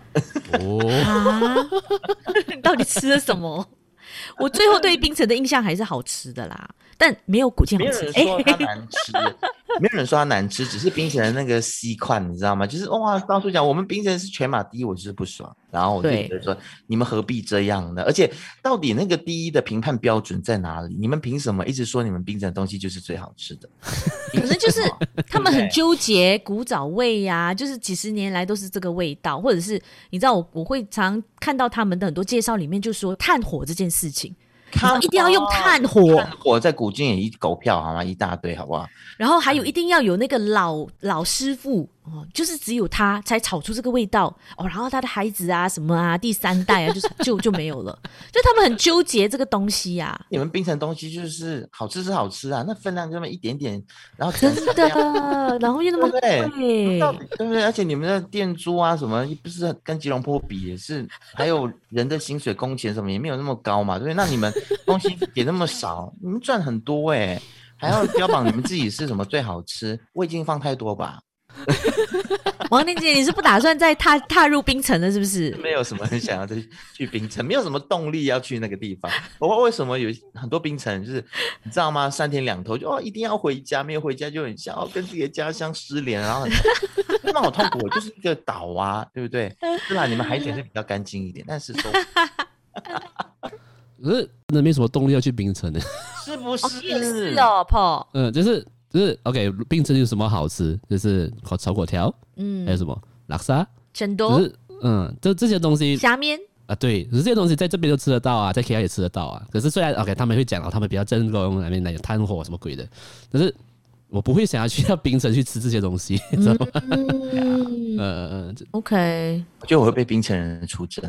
哦，*laughs* 你到底吃了什么？*laughs* 我最后对冰城的印象还是好吃的啦，但没有古建好吃。没有人说它难吃，*laughs* 没有人说它难吃，只是冰城的那个西块，你知道吗？就是哇，到处讲我们冰城是全马第一，我就是不爽。然后我就觉得说，你们何必这样呢？而且到底那个第一的评判标准在哪里？你们凭什么一直说你们冰城的东西就是最好吃的？*laughs* 可能就是他们很纠结古早味呀、啊，就是几十年来都是这个味道，或者是你知道我我会常看到他们的很多介绍里面就说炭火这件事情。一定要用炭火，炭火在古今也一狗票好吗？一大堆好不好？然后还有一定要有那个老老师傅哦，就是只有他才炒出这个味道哦。然后他的孩子啊什么啊，第三代啊，就是就就没有了。就他们很纠结这个东西呀、啊。你们冰城东西就是好吃是好吃啊，那分量就那么一点点，然后真的，然后又那么贵，对不对？而且你们的店租啊什么，不是跟吉隆坡比也是，还有人的薪水工钱什么也没有那么高嘛，对不对？那你们。东西也那么少，你们赚很多哎、欸，还要标榜你们自己是什么最好吃？味精放太多吧？*laughs* 王连杰，你是不打算再踏踏入冰城了，是不是？没有什么很想要再去冰城，没有什么动力要去那个地方。*laughs* 我为什么有很多冰城，就是你知道吗？三天两头就哦，一定要回家，没有回家就很想要，跟自己的家乡失联，然后很 *laughs* 那好痛苦。就是一个岛啊，对不对？是吧？你们海水是比较干净一点，但是说，可是真的没什么动力要去冰城的，是不是？是哦，Paul。嗯，就是。就是 OK，冰城有什么好吃？就是炒炒粿条，嗯，还有什么拉萨、成都，就是嗯，这这些东西，虾面啊，对，可是这些东西在这边都吃得到啊，在 KL 也吃得到啊。可是虽然 OK，他们会讲哦，他们比较正宗，那边那有炭火什么鬼的，可是我不会想要去到冰城去吃这些东西，*laughs* 你知道吗？嗯 *laughs* 嗯嗯，OK，我觉得我会被冰城人出征。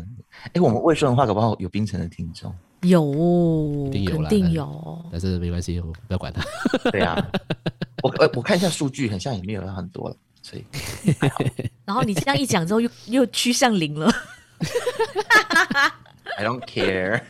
哎，我们未说的话，搞不好有冰城的听众。有，定有肯定有，但是没关系，我不要管它。对啊，*laughs* 我我我看一下数据，好像也没有很多了，所以。*laughs* 然后你这样一讲之后又，又又趋向零了。I don't care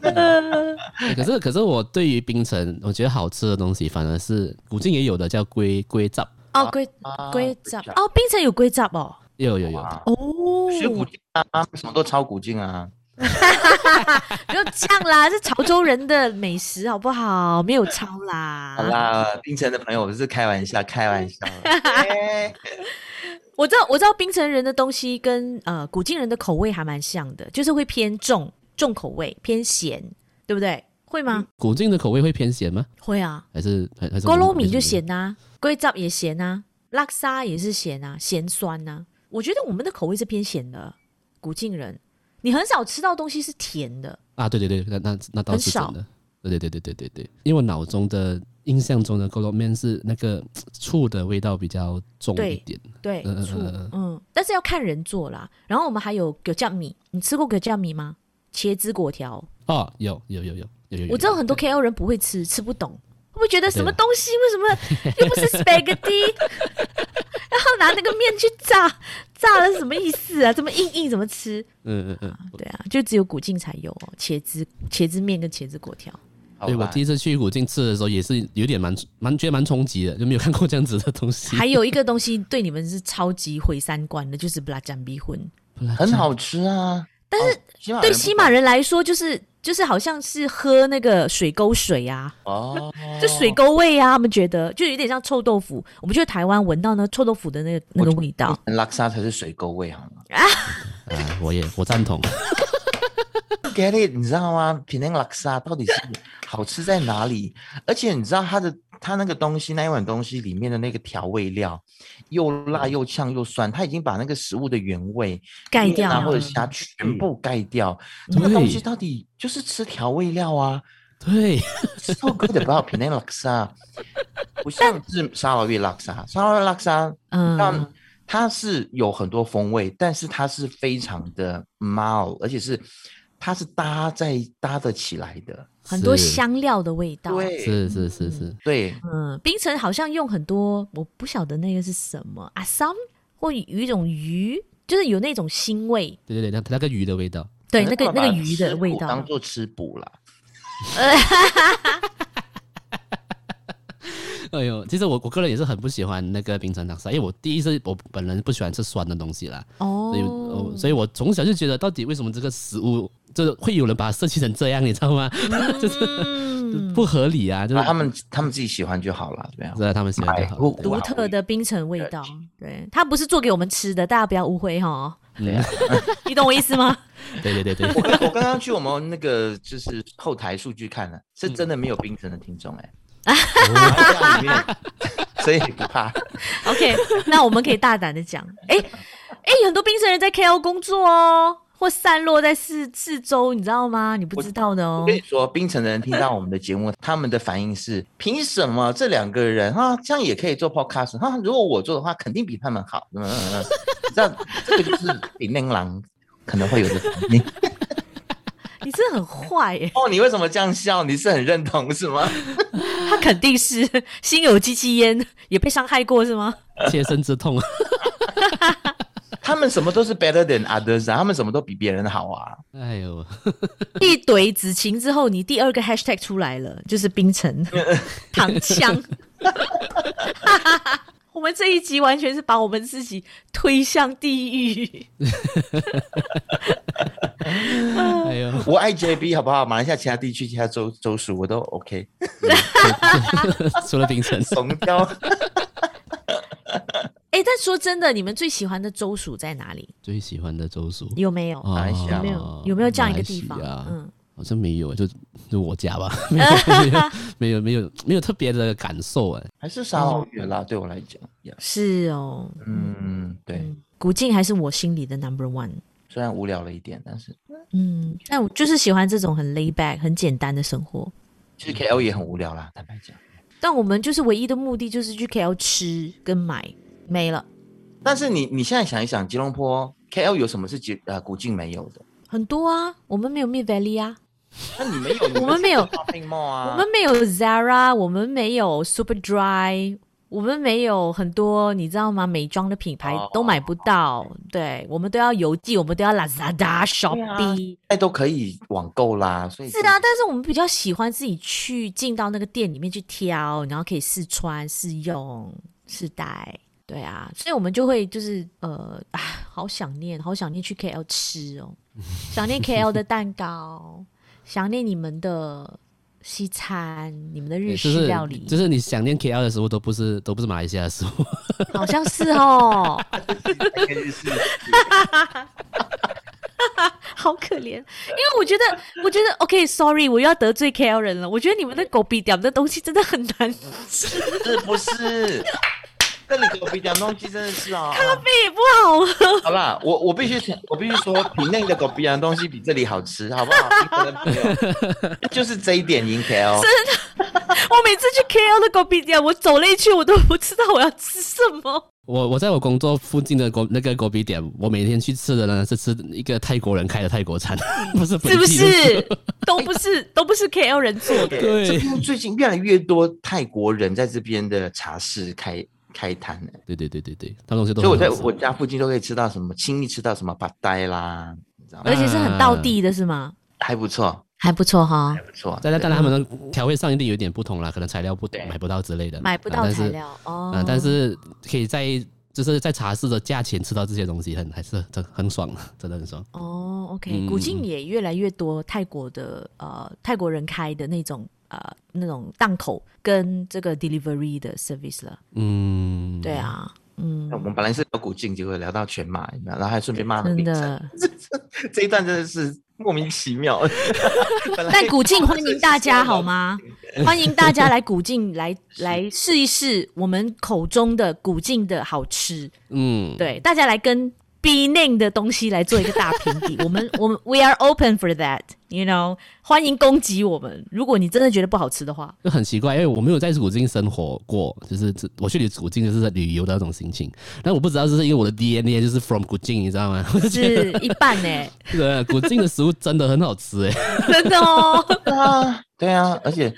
*laughs* 可是可是我对于冰城，我觉得好吃的东西反而是古晋也有的，叫龟龟杂。哦，龟龟杂哦，冰城有龟杂哦。有有有哦，学古晋啊，什么都抄古晋啊。*laughs* 不要这样啦，是潮州人的美食，好不好？没有抄啦。好啦，冰城的朋友，我是开玩笑，开玩笑。*laughs* 我知道，我知道，冰城人的东西跟呃古晋人的口味还蛮像的，就是会偏重重口味，偏咸，对不对？会吗？古晋的口味会偏咸吗？会啊，还是还是咕噜米就咸呐、啊，龟汁也咸呐、啊，拉沙也是咸啊，咸酸呐、啊。我觉得我们的口味是偏咸的，古晋人。你很少吃到东西是甜的啊？对对对，那那那倒是真的。对对对对对对对，因为我脑中的印象中的 g o l o m a n 是那个醋的味道比较重一点。对，对醋嗯，嗯，但是要看人做啦。然后我们还有葛酱米，你吃过葛酱米吗？茄子果条哦，有有有有有有。我知道很多 KL 人不会吃，吃不懂，会不会觉得什么东西？为什么又不是 spaghetti？*laughs* 然后拿那个面去炸，*laughs* 炸了是什么意思啊？这么硬硬怎么吃？嗯嗯嗯，对啊，就只有古晋才有哦，茄子茄子面跟茄子粿条。对，我第一次去古晋吃的时候，也是有点蛮蛮觉得蛮冲击的，就没有看过这样子的东西。还有一个东西对你们是超级毁三观的，就是布拉酱米粉，*laughs* 很好吃啊。但是对西马人来说，就是。就是好像是喝那个水沟水啊，哦，就水沟味啊，他们觉得就有点像臭豆腐。我们觉得台湾闻到那臭豆腐的那个那个味道，拉萨才是水沟味好吗？啊，*laughs* 我也我赞同。*laughs* Get it？你知道吗？Penang Laksa 到底是好吃在哪里？而且你知道它的。它那个东西，那一碗东西里面的那个调味料，又辣又呛又酸，它已经把那个食物的原味盖掉，或者虾全部盖掉。这个东西到底就是吃调味料啊？对，so good about Penang Laksa，不像是沙拉越拉沙，沙拉越拉沙，嗯，它是有很多风味，但是它是非常的 mild，而且是它是搭在搭得起来的。很多香料的味道，对，是是是是，对，嗯，冰城好像用很多，我不晓得那个是什么，阿桑或有一种鱼，就是有那种腥味，对对对，那那个鱼的味道，对，那个那个鱼的味道，当做吃补了。*laughs* 哎呦，其实我我个人也是很不喜欢那个冰城拉沙，因为我第一次我本人不喜欢吃酸的东西啦，哦，所以所以我从小就觉得，到底为什么这个食物？就是会有人把它设计成这样，你知道吗？*laughs* 嗯、就是不合理啊！就是、啊、他们他们自己喜欢就好了，对啊，对，他们喜欢就好。独特的冰城味道，对，它不是做给我们吃的，大家不要误会哈。对啊，*laughs* 你懂我意思吗？对对对对。我我刚刚去我们那个就是后台数据看了，是真的没有冰城的听众哎、欸。哦、所以不怕。*laughs* OK，那我们可以大胆的讲，哎、欸、哎、欸，很多冰城人在 KL 工作哦。或散落在四四周，你知道吗？你不知道的哦。我跟你说，冰城的人听到我们的节目，他们的反应是：凭什么这两个人啊，这样也可以做 podcast？哈，如果我做的话，肯定比他们好。嗯嗯嗯，这样这个就是比槟榔可能会有的反应。你真的很坏耶！哦，你为什么这样笑？你是很认同是吗？*laughs* 他肯定是心有戚戚焉，也被伤害过是吗？切身之痛。*laughs* 他们什么都是 better than others，他们什么都比别人好啊！哎呦，*laughs* 一怼子晴之后，你第二个 hashtag 出来了，就是冰城糖枪。我们这一集完全是把我们自己推向地狱。*laughs* 哎呦，*laughs* 我爱 JB 好不好？马来西亚其他地区、其他州州属我都 OK，*laughs* 除了槟城、怂飘。哎、欸，但说真的，你们最喜欢的州属在哪里？最喜欢的州属有没有？马来西亚有没有？有没有这样一个地方？嗯，好像没有，就就我家吧，没有，没有，没有，没有，没有特别的感受哎，还是沙劳越啦，对我来讲，是哦，嗯，对，嗯、古晋还是我心里的 number one。虽然无聊了一点，但是，嗯，但我就是喜欢这种很 lay back、很简单的生活。其实 KL 也很无聊啦，坦白讲。但我们就是唯一的目的就是去 KL 吃跟买。没了，但是你你现在想一想，吉隆坡 KL 有什么是吉呃古晋没有的？很多啊，我们没有 Mid Valley 啊，那你没有？*laughs* 我们没有 Shopping Mall 啊，我们没有 Zara，我们没有 Superdry，我们没有很多你知道吗？美妆的品牌都买不到，哦、对，我们都要邮寄，我们都要 Lazada Shopee，哎，都可以网购啦，所以是啊，但是我们比较喜欢自己去进到那个店里面去挑，然后可以试穿、试用、试戴。对啊，所以我们就会就是呃啊，好想念，好想念去 KL 吃哦，*laughs* 想念 KL 的蛋糕，想念你们的西餐，你们的日式料理。就是、就是你想念 KL 的食物，都不是都不是马来西亚的食物，*laughs* 好像是哦。*laughs* 好可怜，因为我觉得，我觉得 OK，Sorry，、okay, 我又要得罪 KL 人了。我觉得你们的狗鼻屌的东西真的很难吃，是不是？这里狗鼻点东西真的是啊，咖啡也不好喝。好啦，我我必须我必须说，体内的狗鼻点东西比这里好吃，好不好？就是这一点赢 KL。真的，我每次去 KL 的狗鼻点，我走了一圈，我都不知道我要吃什么。我我在我工作附近的狗那个狗鼻点，我每天去吃的呢是吃一个泰国人开的泰国餐，*laughs* 不是是不是？都不是都不是 KL 人做的。对，这边最近越来越多泰国人在这边的茶室开。开摊呢？对对对对对，他东西都。所以我在我家附近都可以吃到什么，轻易吃到什么巴呆啦，你知道吗？而且是很道地的，是吗？还不错，还不错哈，还不错。但当然他们的调味上一定有点不同啦，可能材料不买不到之类的，买不到材料哦。但是可以在就是在茶室的价钱吃到这些东西，很还是很很爽，*laughs* 真的很爽。哦，OK，古晋也越来越多泰国的呃泰国人开的那种。呃，那种档口跟这个 delivery 的 service 了，嗯，对啊，嗯，我们本来是聊古晋，结果聊到全马，然后还顺便骂了真的，*laughs* 这一段真的是莫名其妙。*laughs* 但古晋欢迎大家好吗？*laughs* 欢迎大家来古晋来来试一试我们口中的古晋的好吃，嗯，对，大家来跟。Penang 的东西来做一个大评比，*laughs* 我们我们 We are open for that，you know，欢迎攻击我们。如果你真的觉得不好吃的话，就很奇怪，因为我没有在古晋生活过，就是我去古晋就是在旅游的那种心情。但我不知道，就是因为我的 DNA 就是 from 古晋，你知道吗？*laughs* 是一半呢、欸。*laughs* 对，古晋的食物真的很好吃哎，真的哦。啊，对啊，而且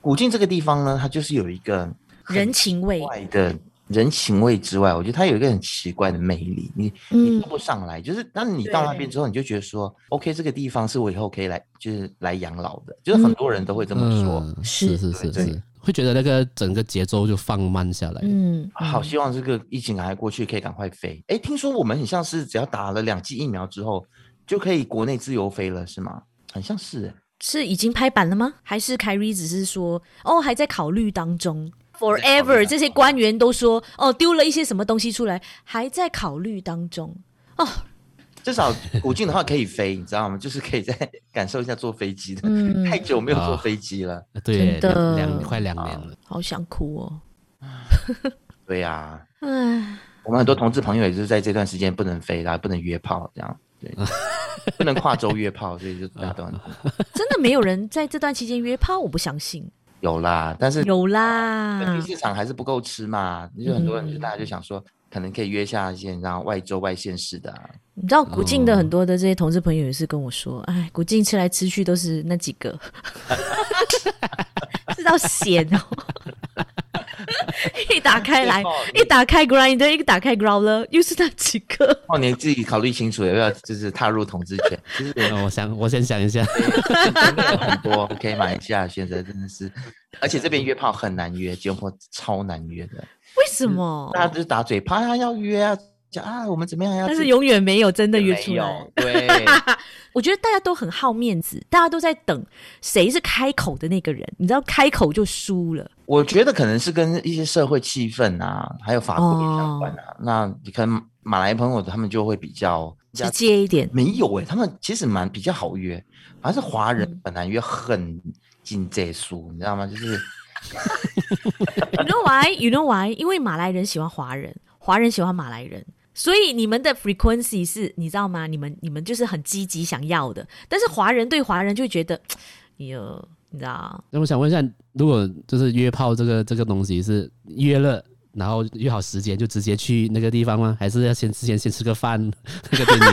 古晋这个地方呢，它就是有一个人情味的。人情味之外，我觉得它有一个很奇怪的魅力，你你说不上来。嗯、就是当你到那边之后，你就觉得说，OK，这个地方是我以后可以来，就是来养老的。就是很多人都会这么说，嗯、是是是是，会觉得那个整个节奏就放慢下来。嗯，好希望这个疫情赶快过去，可以赶快飞。哎，听说我们很像是只要打了两剂疫苗之后，就可以国内自由飞了，是吗？很像是，是已经拍板了吗？还是凯瑞只是说，哦，还在考虑当中？Forever，这些官员都说哦，丢了一些什么东西出来，还在考虑当中哦。至少古俊的话可以飞，你知道吗？就是可以再感受一下坐飞机的。嗯，太久没有坐飞机了，哦、对，两两快两年了，好想哭哦。*laughs* 对呀、啊，唉，我们很多同志朋友也是在这段时间不能飞，然后不能约炮，这样对，不能跨州约炮，所以就大家都很真的没有人在这段期间约炮，我不相信。有啦，但是有啦，本地市场还是不够吃嘛。就很多人就大家就想说，可能可以约下一些然后外州外县市的、啊。你知道古晋的很多的这些同事朋友也是跟我说，哎、嗯，古晋吃来吃去都是那几个，*laughs* 吃到咸哦。*laughs* 一打开来，*laughs* 一打开 Grindr，一个打开 Growler，又是那几个。*laughs* 哦，你自己考虑清楚要不要，就是踏入统治权。其实我想，我先想一下。真的有很多 OK，马来西亚现在真的是，而且这边约炮很难约，吉隆坡超难约的。为什么？大家就是打嘴炮，他要约啊。讲啊，我们怎么样要？但是永远没有真的约出来。对，我觉得大家都很好面子，大家都在等谁是开口的那个人。你知道，开口就输了。我觉得可能是跟一些社会气氛啊，还有法规相关啊。哦、那你看马来朋友他们就会比较直接一点。没有哎、欸，他们其实蛮比较好约，反正是华人本来约很进这书，你知道吗？就是 *laughs* You know why? You know why? 因为马来人喜欢华人，华人喜欢马来人。所以你们的 frequency 是你知道吗？你们你们就是很积极想要的，但是华人对华人就会觉得，哎呦，你知道？那我想问一下，如果就是约炮这个这个东西是约了，然后约好时间就直接去那个地方吗？还是要先之前先吃个饭？*laughs* 那个电影？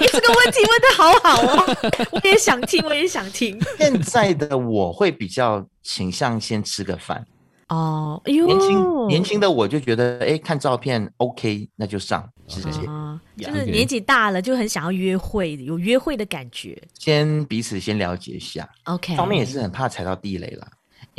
你这个问题问的好好哦，我 *laughs* 也想听，我也想听。现在的我会比较倾向先吃个饭。哦，哎呦，年轻年轻的我就觉得，哎，看照片 OK，那就上，直接。啊，就是年纪大了就很想要约会，有约会的感觉。先彼此先了解一下，OK。方面也是很怕踩到地雷啦，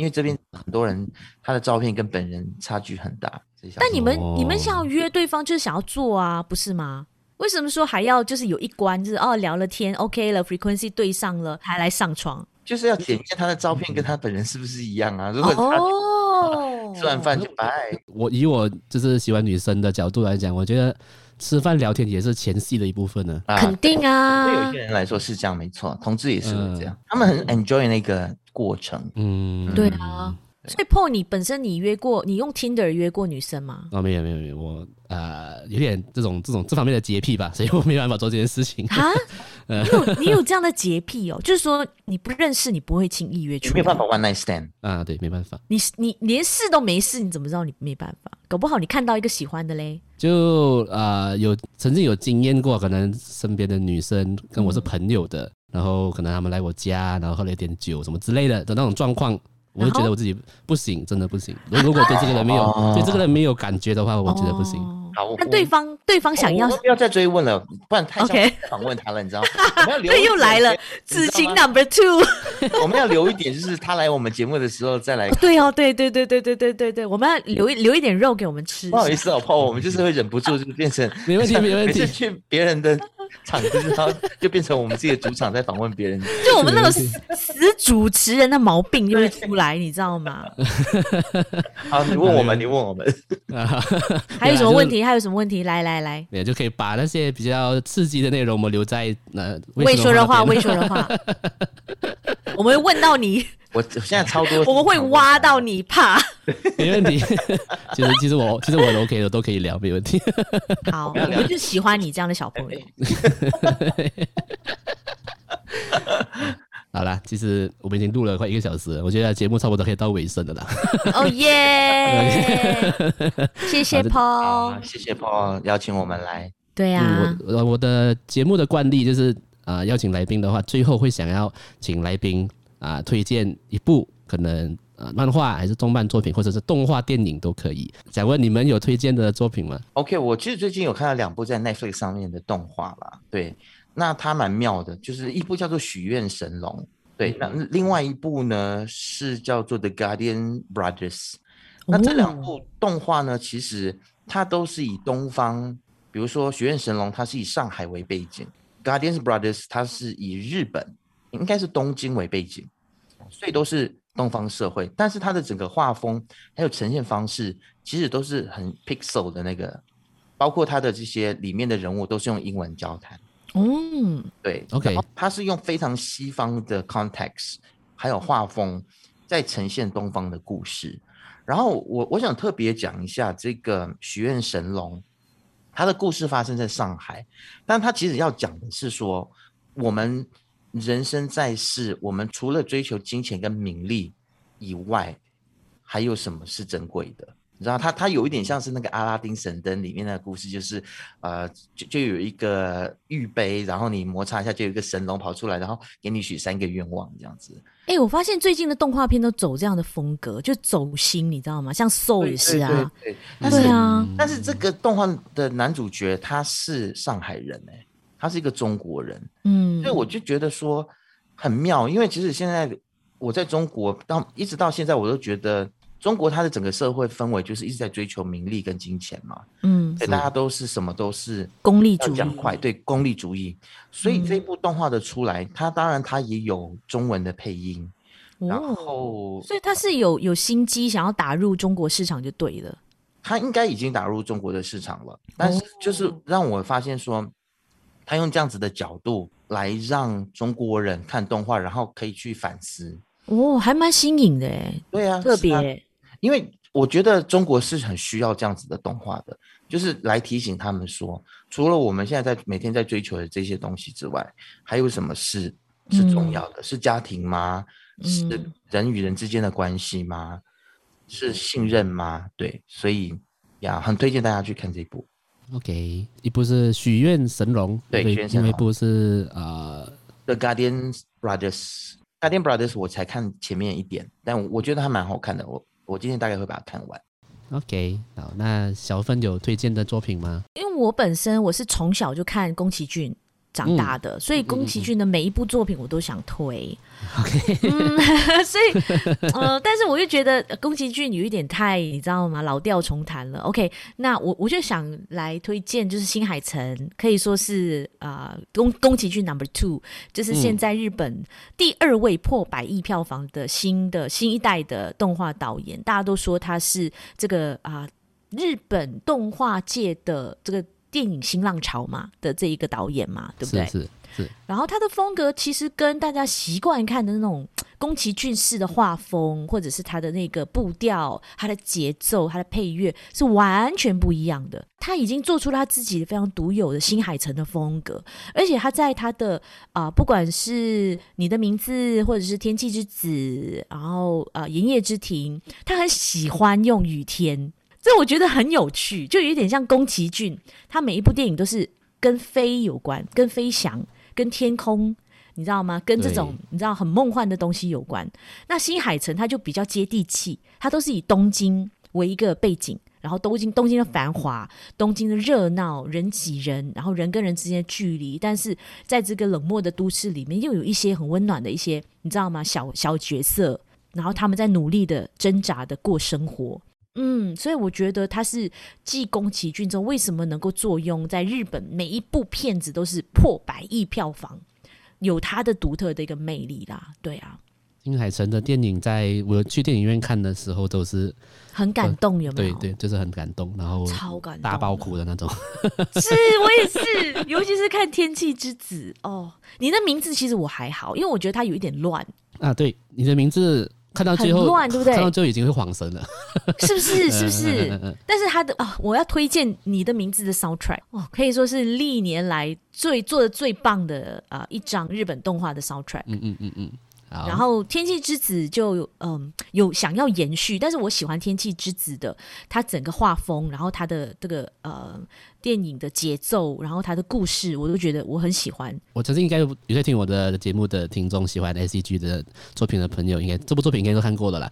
因为这边很多人他的照片跟本人差距很大。但你们你们想要约对方，就是想要做啊，不是吗？为什么说还要就是有一关，就是哦聊了天 OK 了，frequency 对上了，还来上床？就是要检验他的照片跟他本人是不是一样啊？如果他哦，吃完饭就拜。我以我就是喜欢女生的角度来讲，我觉得吃饭聊天也是前戏的一部分呢。肯定啊，对有些人来说是这样，没错，同志也是这样，他们很 enjoy 那个过程。嗯，对啊。所以 Paul，你本身你约过，你用 Tinder 约过女生吗？哦，没有没有没有，我呃有点这种这种这方面的洁癖吧，所以我没办法做这件事情。啊？你有你有这样的洁癖哦？就是说你不认识，你不会轻易约出去。没有办法 one night stand 啊？对，没办法。你你连试都没试，你怎么知道你没办法？搞不好你看到一个喜欢的嘞。就呃有曾经有经验过，可能身边的女生跟我是朋友的，嗯、然后可能他们来我家，然后喝了一点酒什么之类的的那种状况。我就觉得我自己不行，真的不行。如如果对这个人没有、*laughs* 哦、对这个人没有感觉的话，我觉得不行。好，那对方对方想要，不要再追问了，不然太想访问他了，你知道吗？*laughs* 我们要 *laughs* 又来了，知情 number two。我们要留一点，就是他来我们节目的时候再来。对哦，对对对对对对对对，我们要留一留一点肉给我们吃。不好意思哦，Paul，我们就是会忍不住就变成没问题没问题，去别人的。场子，然后就变成我们自己的主场在访问别人，*laughs* 就我们那个死死主持人的毛病就会出来，你知道吗？*laughs* 好，你问我们，你问我们，*laughs* 还有什么问题？还有什么问题？来来来，也就可以把那些比较刺激的内容，我们留在那未说的话，未说的话，我们会问到你。我现在超多，*laughs* 我们会挖到你怕，*laughs* 没问题。*laughs* 其实其实我其实我很 OK 的，都可以聊，没问题。好，我们就喜欢你这样的小朋友。好啦，其实我们已经录了快一个小时了，我觉得节目差不多可以到尾声了啦。哦耶！谢谢 Paul，谢谢 Paul 邀请我们来。对呀、啊嗯，我我的节目的惯例就是啊、呃，邀请来宾的话，最后会想要请来宾。啊，推荐一部可能呃漫画还是动漫作品，或者是动画电影都可以。想问你们有推荐的作品吗？OK，我其实最近有看到两部在 Netflix 上面的动画啦。对，那它蛮妙的，就是一部叫做《许愿神龙》，对，那另外一部呢是叫做《The Guardian Brothers》。那这两部动画呢，其实它都是以东方，比如说《许愿神龙》，它是以上海为背景，《Guardian Brothers》它是以日本。应该是东京为背景，所以都是东方社会，但是它的整个画风还有呈现方式，其实都是很 pixel 的那个，包括它的这些里面的人物都是用英文交谈。嗯，对，OK，它是用非常西方的 context，还有画风在呈现东方的故事。然后我我想特别讲一下这个许愿神龙，它的故事发生在上海，但它其实要讲的是说我们。人生在世，我们除了追求金钱跟名利以外，还有什么是珍贵的？你知道，它它有一点像是那个阿拉丁神灯里面的故事，就是呃，就就有一个玉杯，然后你摩擦一下，就有一个神龙跑出来，然后给你许三个愿望这样子。哎、欸，我发现最近的动画片都走这样的风格，就走心，你知道吗？像 Soul 也是啊，对，啊，但是这个动画的男主角他是上海人哎、欸，他是一个中国人，嗯，所以我就觉得说很妙，因为其实现在我在中国到一直到现在，我都觉得。中国它的整个社会氛围就是一直在追求名利跟金钱嘛，嗯，所以大家都是什么都是功利主义，讲快，对，功利主义。所以这部动画的出来，嗯、它当然它也有中文的配音，哦、然后所以它是有有心机想要打入中国市场就对了。他应该已经打入中国的市场了，但是就是让我发现说，他用这样子的角度来让中国人看动画，然后可以去反思，哦，还蛮新颖的哎，对啊，特别。因为我觉得中国是很需要这样子的动画的，就是来提醒他们说，除了我们现在在每天在追求的这些东西之外，还有什么事是重要的？嗯、是家庭吗？是人与人之间的关系吗？嗯、是信任吗？对，所以呀，很推荐大家去看这部。OK，一部是《许愿神龙》，对，另一部是呃，《The Guardian Brothers》，《Guardian Brothers》我才看前面一点，但我觉得还蛮好看的。我。我今天大概会把它看完。OK，好，那小芬有推荐的作品吗？因为我本身我是从小就看宫崎骏长大的，嗯、所以宫崎骏的每一部作品我都想推。OK，嗯，*laughs* 所以呃，但是我又觉得宫崎骏有一点太，你知道吗？老调重弹了。OK，那我我就想来推荐，就是新海诚，可以说是啊，宫、呃、宫崎骏 Number Two，就是现在日本第二位破百亿票房的新的新一代的动画导演，大家都说他是这个啊、呃，日本动画界的这个。电影新浪潮嘛的这一个导演嘛，对不对？是是是。然后他的风格其实跟大家习惯看的那种宫崎骏式的画风，或者是他的那个步调、他的节奏、他的配乐是完全不一样的。他已经做出了他自己非常独有的新海诚的风格，而且他在他的啊、呃，不管是你的名字，或者是天气之子，然后呃，盐业之庭，他很喜欢用雨天。这我觉得很有趣，就有点像宫崎骏，他每一部电影都是跟飞有关，跟飞翔，跟天空，你知道吗？跟这种你知道很梦幻的东西有关。那新海诚他就比较接地气，他都是以东京为一个背景，然后东京东京的繁华，东京的热闹，人挤人，然后人跟人之间的距离，但是在这个冷漠的都市里面，又有一些很温暖的一些，你知道吗？小小角色，然后他们在努力的挣扎的过生活。嗯，所以我觉得他是继宫崎骏之后，为什么能够坐拥在日本每一部片子都是破百亿票房，有他的独特的一个魅力啦。对啊，新海诚的电影在我去电影院看的时候都是很感动，有没有？对对，就是很感动，然后超感动，大爆哭的那种。*laughs* 是我也是，尤其是看《天气之子》哦。你的名字其实我还好，因为我觉得它有一点乱啊。对，你的名字。看到最后，对不对？看到最后已经会恍神了，*laughs* 是不是？是不是？但是他的啊，我要推荐你的名字的 soundtrack 哦，可以说是历年来最做的最棒的啊一张日本动画的 soundtrack。嗯嗯嗯嗯。然后《天气之子》就嗯有想要延续，但是我喜欢《天气之子》的它整个画风，然后它的这个呃。电影的节奏，然后他的故事，我都觉得我很喜欢。我曾经应该有些听我的节目的听众，喜欢 ACG 的作品的朋友，应该这部作品应该都看过的啦。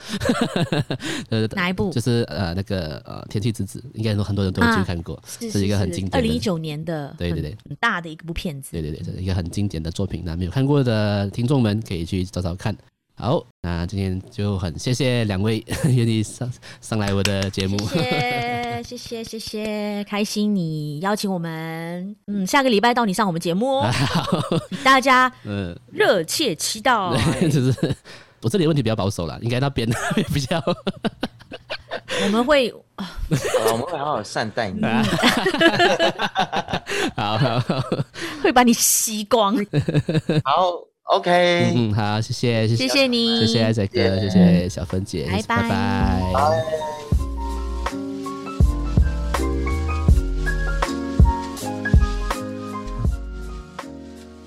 *laughs* 哪一部？就是呃那个呃《天气之子》，应该说很多人都有去看过，是，是，是一个很经典的。二零一九年的，对对对，很大的一部片子。对对对，是一个很经典的作品。那没有看过的听众们可以去找找看。好，那今天就很谢谢两位 *laughs* 愿意上上来我的节目。谢谢谢谢谢谢，开心你邀请我们，嗯，下个礼拜到你上我们节目哦，*laughs* 大家嗯热切期待。*laughs* 就是我这里的问题比较保守了，应该那边比较。*laughs* 我们会，我们会好好善待你，好好好，会把你吸光，好。OK，嗯，好，谢谢，谢谢，谢谢你，谢谢艾仔哥，谢谢小芬姐，拜拜。